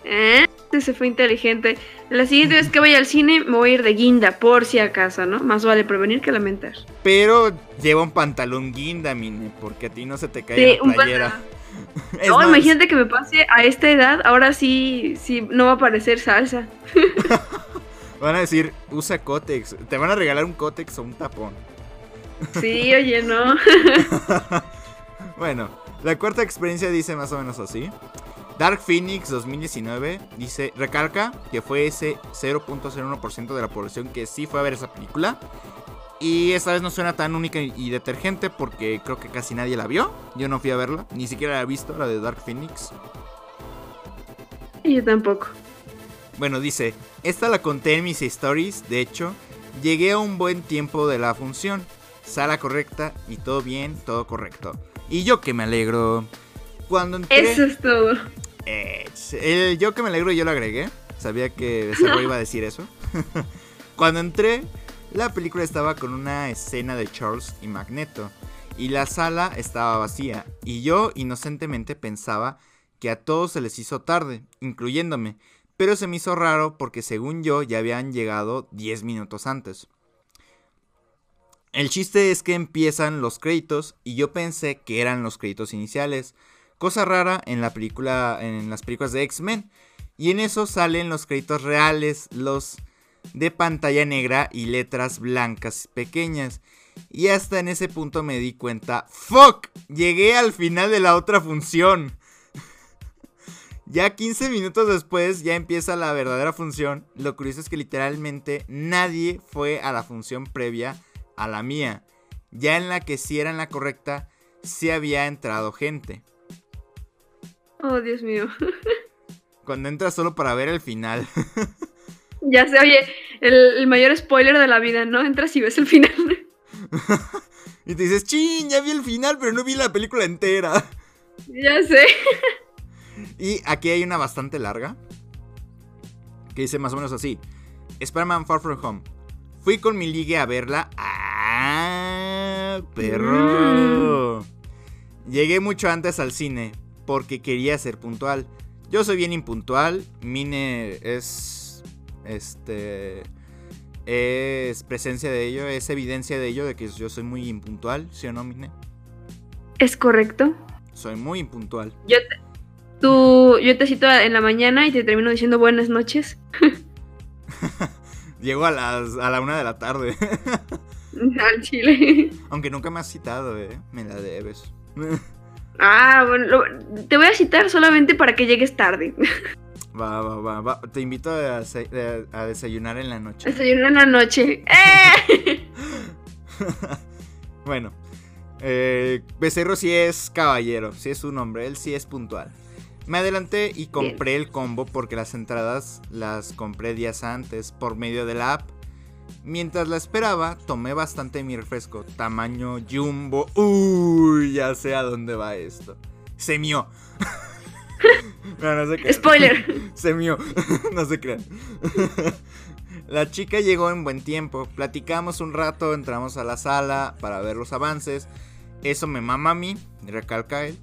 ¿Eh? Ese fue inteligente. La siguiente vez que vaya al cine me voy a ir de guinda, por si acaso, ¿no? Más vale prevenir que lamentar. Pero lleva un pantalón guinda, mine, porque a ti no se te cae Sí, la playera. No, más, imagínate que me pase a esta edad, ahora sí, sí, no va a aparecer salsa. Van a decir, usa cótex. Te van a regalar un cótex o un tapón. Sí, oye, no. Bueno, la cuarta experiencia dice más o menos así. Dark Phoenix 2019 dice, recalca que fue ese 0.01% de la población que sí fue a ver esa película. Y esta vez no suena tan única y detergente porque creo que casi nadie la vio. Yo no fui a verla, ni siquiera la he visto, la de Dark Phoenix. Y yo tampoco. Bueno, dice, esta la conté en mis stories, de hecho, llegué a un buen tiempo de la función. Sala correcta y todo bien, todo correcto. Y yo que me alegro. Cuando entré... Eso es todo. Eh, el yo que me alegro yo lo agregué. Sabía que Becerro iba a decir eso. Cuando entré, la película estaba con una escena de Charles y Magneto. Y la sala estaba vacía. Y yo inocentemente pensaba que a todos se les hizo tarde, incluyéndome. Pero se me hizo raro porque según yo ya habían llegado 10 minutos antes. El chiste es que empiezan los créditos y yo pensé que eran los créditos iniciales. Cosa rara en la película, en las películas de X-Men. Y en eso salen los créditos reales, los de pantalla negra y letras blancas pequeñas. Y hasta en ese punto me di cuenta, ¡fuck! Llegué al final de la otra función. ya 15 minutos después ya empieza la verdadera función. Lo curioso es que literalmente nadie fue a la función previa a la mía. Ya en la que sí era en la correcta, sí había entrado gente. Oh, Dios mío. Cuando entras solo para ver el final. Ya sé, oye, el, el mayor spoiler de la vida, ¿no? Entras y ves el final. y te dices, chin, ya vi el final, pero no vi la película entera. ya sé. Y aquí hay una bastante larga. Que dice más o menos así. Spider-Man Far From Home. Fui con mi ligue a verla. ¡Ah! ¡Perro! Llegué mucho antes al cine. Porque quería ser puntual. Yo soy bien impuntual. Mine es. Este. Es presencia de ello. Es evidencia de ello. De que yo soy muy impuntual. ¿Sí o no, Mine? Es correcto. Soy muy impuntual. Yo te, tú, yo te cito en la mañana y te termino diciendo buenas noches. Llego a las a la una de la tarde. Al chile. Aunque nunca me has citado, eh. Me la debes. Ah, bueno, lo- te voy a citar solamente para que llegues tarde. Va, va, va, va. Te invito a, desayunar en la noche. Desayuno en la noche. ¡Eh! Bueno, eh, Becerro sí es caballero, sí es un hombre, él sí es puntual. Me adelanté y compré el combo porque las entradas las compré días antes por medio de la app. Mientras la esperaba, tomé bastante mi refresco, tamaño jumbo. Uy, ya sé a dónde va esto. Se mió. no. Spoiler. Se mió. no se crean. La chica llegó en buen tiempo. Platicamos un rato, entramos a la sala para ver los avances. Eso me mama a mí, recalca él.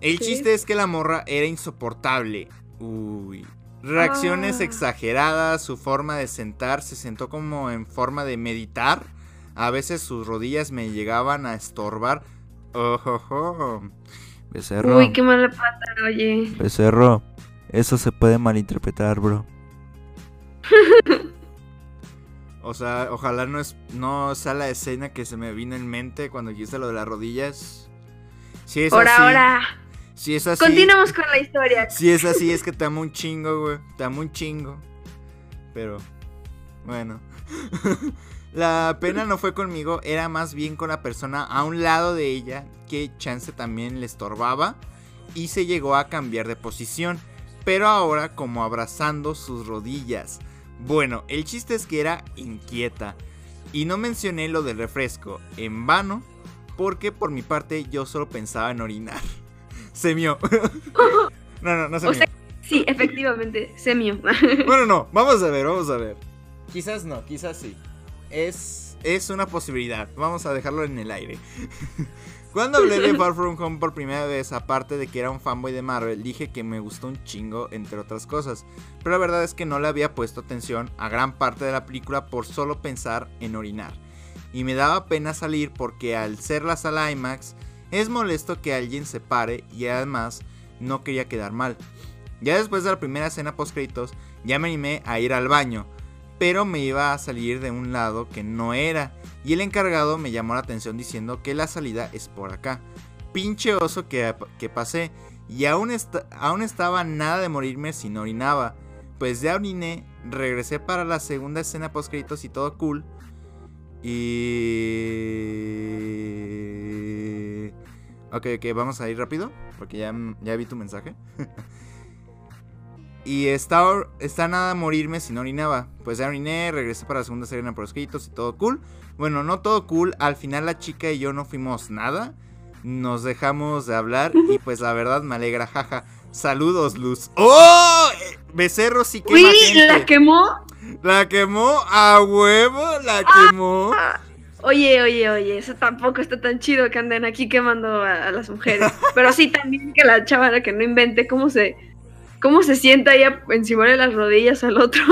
El Sí. chiste es que la morra era insoportable. Uy. Reacciones Ah. exageradas, su forma de sentar se sentó como en forma de meditar. A veces sus rodillas me llegaban a estorbar. Ojojo. Becerro. Uy, qué mala pata, oye. Becerro. Eso se puede malinterpretar, bro. O sea, ojalá no es no sea la escena que se me vino en mente cuando dijiste lo de las rodillas. Si es Ahora, así, ahora. Si es así, Continuamos con la historia. si es así es que te amo un chingo, güey, te amo un chingo. Pero bueno. la pena no fue conmigo, era más bien con la persona a un lado de ella que chance también le estorbaba y se llegó a cambiar de posición, pero ahora como abrazando sus rodillas. Bueno, el chiste es que era inquieta. Y no mencioné lo del refresco, en vano, porque por mi parte yo solo pensaba en orinar. Se mió. no, no, no se O mió. sea- Sí, efectivamente, semio. Bueno, no, vamos a ver, vamos a ver. Quizás no, quizás sí. Es, es una posibilidad. Vamos a dejarlo en el aire. Cuando hablé de Far From Home por primera vez, aparte de que era un fanboy de Marvel, dije que me gustó un chingo, entre otras cosas. Pero la verdad es que no le había puesto atención a gran parte de la película por solo pensar en orinar. Y me daba pena salir porque al ser la sala IMAX, es molesto que alguien se pare y además no quería quedar mal. Ya después de la primera escena post créditos, ya me animé a ir al baño, pero me iba a salir de un lado que no era, y el encargado me llamó la atención diciendo que la salida es por acá. Pinche oso que, pasé, y aún, aún estaba nada de morirme si no orinaba. Pues ya oriné, regresé para la segunda escena post créditos y todo cool. Y... Ok, ok, vamos a ir rápido, porque ya, ya vi tu mensaje. Y está, está nada a morirme si no orinaba. Pues ya oriné, regresé para la segunda serie por escritos y todo cool. Bueno, no todo cool. Al final la chica y yo no fuimos nada. Nos dejamos de hablar y pues la verdad me alegra, jaja. Saludos, Luz. ¡Oh! Eh, Becerro sí quema Uy, gente. la quemó. La quemó a huevo, la quemó. Oye, oye, oye, eso tampoco está tan chido que anden aquí quemando a, a las mujeres. Pero sí también que la chavana que no invente cómo se cómo se sienta ahí encima de las rodillas al otro.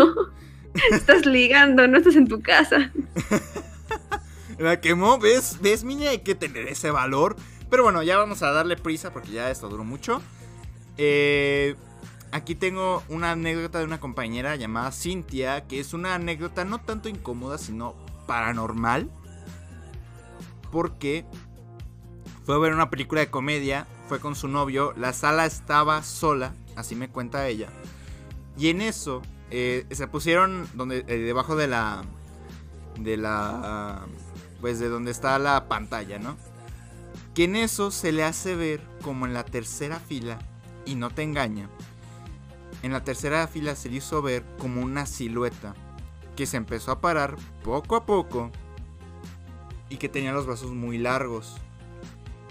estás ligando, no estás en tu casa. La quemó, ¿ves? ¿Ves, niña? Hay que tener ese valor. Pero bueno, ya vamos a darle prisa porque ya esto duró mucho. Eh, aquí tengo una anécdota de una compañera llamada Cintia, que es una anécdota no tanto incómoda, sino paranormal. Porque fue a ver una película de comedia, fue con su novio, la sala estaba sola, así me cuenta ella. Y en eso eh, se pusieron donde, eh, debajo de la... De la... Pues de donde está la pantalla, ¿no? Que en eso se le hace ver como en la tercera fila, y no te engaña, en la tercera fila se le hizo ver como una silueta que se empezó a parar poco a poco y que tenía los brazos muy largos.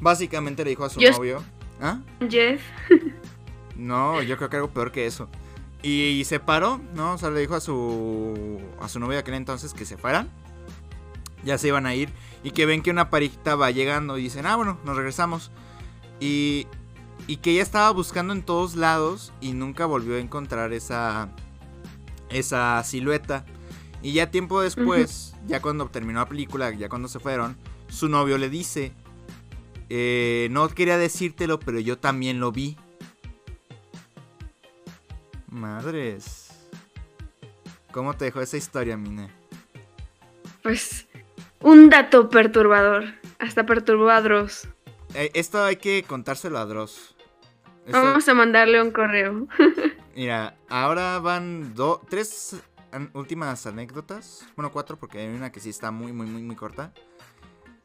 Básicamente le dijo a su novio, ¿ah? Jeff. No, yo creo que algo peor que eso. Y, se paró, ¿no? O sea, le dijo a su a su novia de aquel entonces que se fueran. Ya se iban a ir y que ven que una parejita va llegando y dicen, "Ah, bueno, nos regresamos." Y y que ella estaba buscando en todos lados y nunca volvió a encontrar esa esa silueta. Y ya tiempo después, ya cuando terminó la película, ya cuando se fueron, su novio le dice, "Eh, no quería decírtelo, pero yo también lo vi. Madres. ¿Cómo te dejó esa historia, Mine? Pues un dato perturbador. Hasta perturbó a Dross. Eh, esto hay que contárselo a Dross. Esto- Vamos a mandarle un correo. Mira, ahora van do- tres an- últimas anécdotas. Bueno, cuatro, porque hay una que sí está muy, muy, muy, muy corta.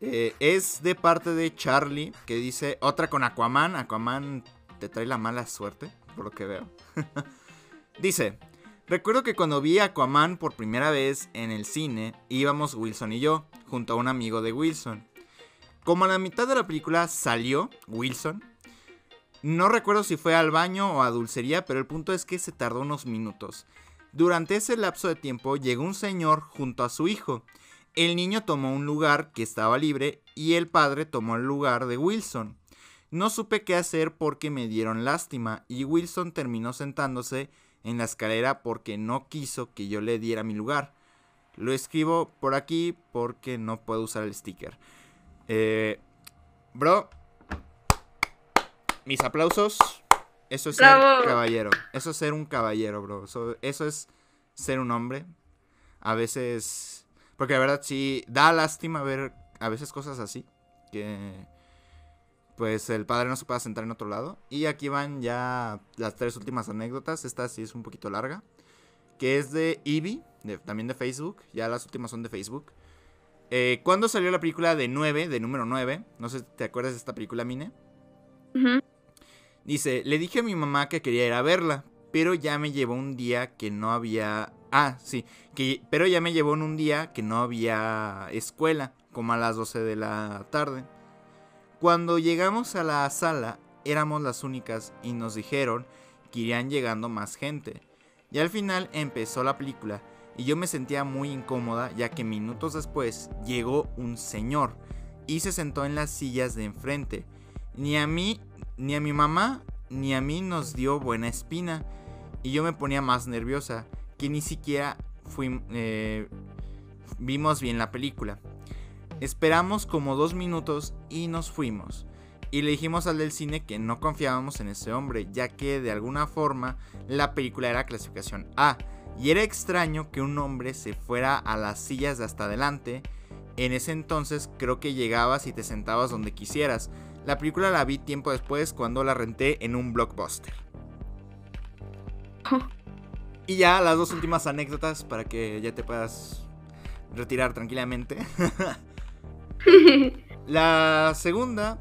Eh, es de parte de Charlie, que dice otra con Aquaman. Aquaman te trae la mala suerte, por lo que veo. dice, recuerdo que cuando vi a Aquaman por primera vez en el cine, íbamos Wilson y yo, junto a un amigo de Wilson. Como a la mitad de la película salió Wilson, no recuerdo si fue al baño o a dulcería, pero el punto es que se tardó unos minutos. Durante ese lapso de tiempo llegó un señor junto a su hijo. El niño tomó un lugar que estaba libre y el padre tomó el lugar de Wilson. No supe qué hacer porque me dieron lástima y Wilson terminó sentándose en la escalera porque no quiso que yo le diera mi lugar. Lo escribo por aquí porque no puedo usar el sticker. Eh, bro, mis aplausos. Eso es Bravo. ser caballero. Eso es ser un caballero, bro. Eso, eso es ser un hombre. A veces. Porque la verdad sí da lástima ver a veces cosas así. Que. Pues el padre no se pueda sentar en otro lado. Y aquí van ya las tres últimas anécdotas. Esta sí es un poquito larga. Que es de de- también de Facebook. Ya las últimas son de Facebook. Eh, ¿Cuándo salió la película de 9, de número 9? No sé si te acuerdas de esta película, Mine. Ujú. Dice, le dije a mi mamá que quería ir a verla, pero ya me llevó un día que no había... Ah, sí, que... pero ya me llevó en un día que no había escuela, como a las 12 de la tarde. Cuando llegamos a la sala, éramos las únicas y nos dijeron que irían llegando más gente. Y al final empezó la película y yo me sentía muy incómoda ya que minutos después llegó un señor y se sentó en las sillas de enfrente. Ni a mí, ni a mi mamá, ni a mí nos dio buena espina y yo me ponía más nerviosa que ni siquiera fui, eh, vimos bien la película. Esperamos como dos minutos y nos fuimos. Y le dijimos al del cine que no confiábamos en ese hombre, ya que de alguna forma la película era clasificación A. Y era extraño que un hombre se fuera a las sillas de hasta adelante. En ese entonces creo que llegabas y te sentabas donde quisieras. La película la vi tiempo después cuando la renté en un blockbuster. Y ya las dos últimas anécdotas para que ya te puedas retirar tranquilamente. La segunda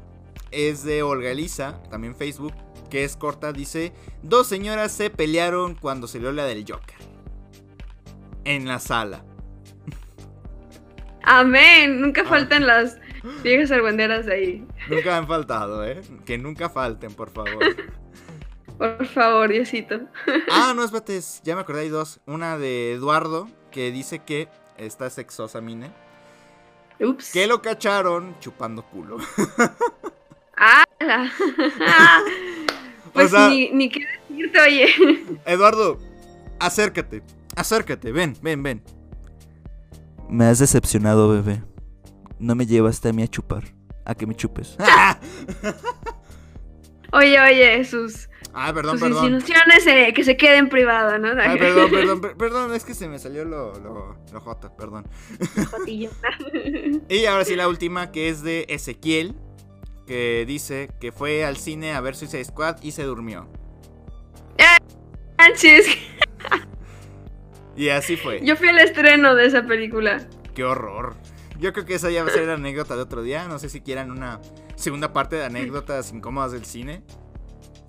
es de Olga Elisa, también Facebook, que es corta. Dice: Dos señoras se pelearon cuando salió la del Joker. En la sala. Amén. Nunca Ah. faltan las viejas argüenderas de ahí. Nunca han faltado, ¿eh? Que nunca falten, por favor. Por favor, Diosito. Ah, no, espérate, es- ya me acordé, hay dos. Una de Eduardo, que dice que está sexosa, Mine. Ups. Que lo cacharon chupando culo. ¡Ah! pues sea- ni, ni qué decirte, oye. Eduardo, acércate, acércate, ven, ven, ven. Me has decepcionado, bebé. No me llevaste a mí a chupar. A que me chupes. Oye, oye, sus, Ah, perdón, sus perdón. insinuaciones eh, que se queden privado, ¿no? Ay, perdón, perdón, per- perdón, es que se me salió lo, lo, lo jota, perdón. Jotillo. Y ahora sí la última, que es de Ezequiel, que dice que fue al cine a ver Suicide Squad y se durmió. Manches, Y así fue. yo fui al estreno de esa película. Qué horror. Yo creo que esa ya va a ser la anécdota de otro día. No sé si quieran una segunda parte de anécdotas incómodas del cine.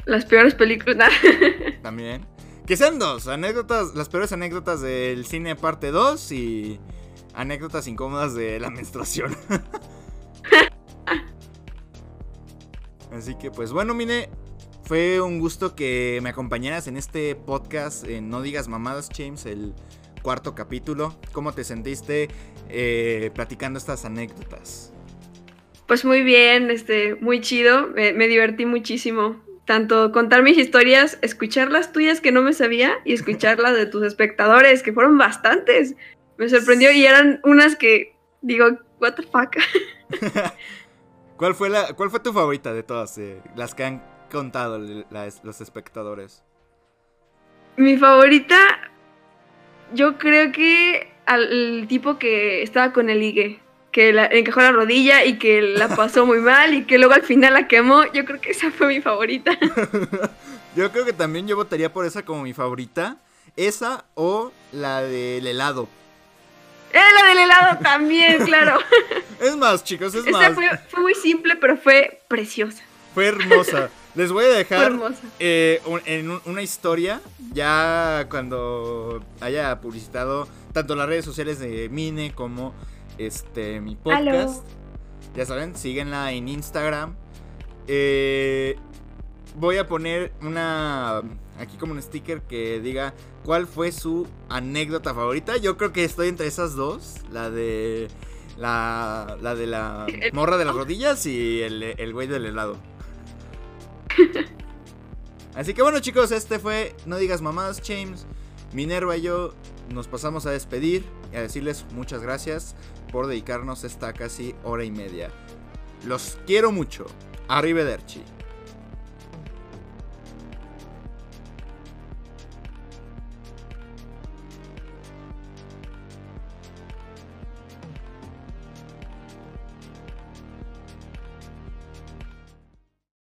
Las peores películas. También. Que sean dos. Anécdotas, las peores anécdotas del cine parte 2 y anécdotas incómodas de la menstruación. Así que pues bueno, Mine, fue un gusto que me acompañaras en este podcast en No Digas Mamadas, James, el cuarto capítulo. ¿Cómo te sentiste eh, platicando estas anécdotas? Pues muy bien, este, muy chido. Me, me divertí muchísimo. Tanto contar mis historias, escuchar las tuyas que no me sabía y escuchar las de tus espectadores, que fueron bastantes. Me sorprendió y eran unas que digo, what the fuck. ¿Cuál fue, la, cuál fue tu favorita de todas eh, las que han contado las- los espectadores? Mi favorita, Yo creo que al tipo que estaba con el ligue, que la encajó la rodilla y que la pasó muy mal y que luego al final la quemó, yo creo que esa fue mi favorita. yo creo que también yo votaría por esa como mi favorita. Esa o la del helado. Eh, la del helado también, claro. es más, chicos, es Esa más. Fue, fue muy simple, pero fue preciosa. Fue hermosa. Les voy a dejar eh, un- en un- una historia, ya cuando haya publicitado tanto las redes sociales de Mine como este mi podcast. Ya saben, síguenla en Instagram. Eh, voy a poner una aquí como un sticker que diga cuál fue su anécdota favorita. Yo creo que estoy entre esas dos, la de la, la de la morra de las rodillas y el, el güey del helado. Así que bueno chicos, este fue No digas mamadas, James. Minerva y yo nos pasamos a despedir y a decirles muchas gracias por dedicarnos esta casi hora y media. Los quiero mucho. Arrivederci.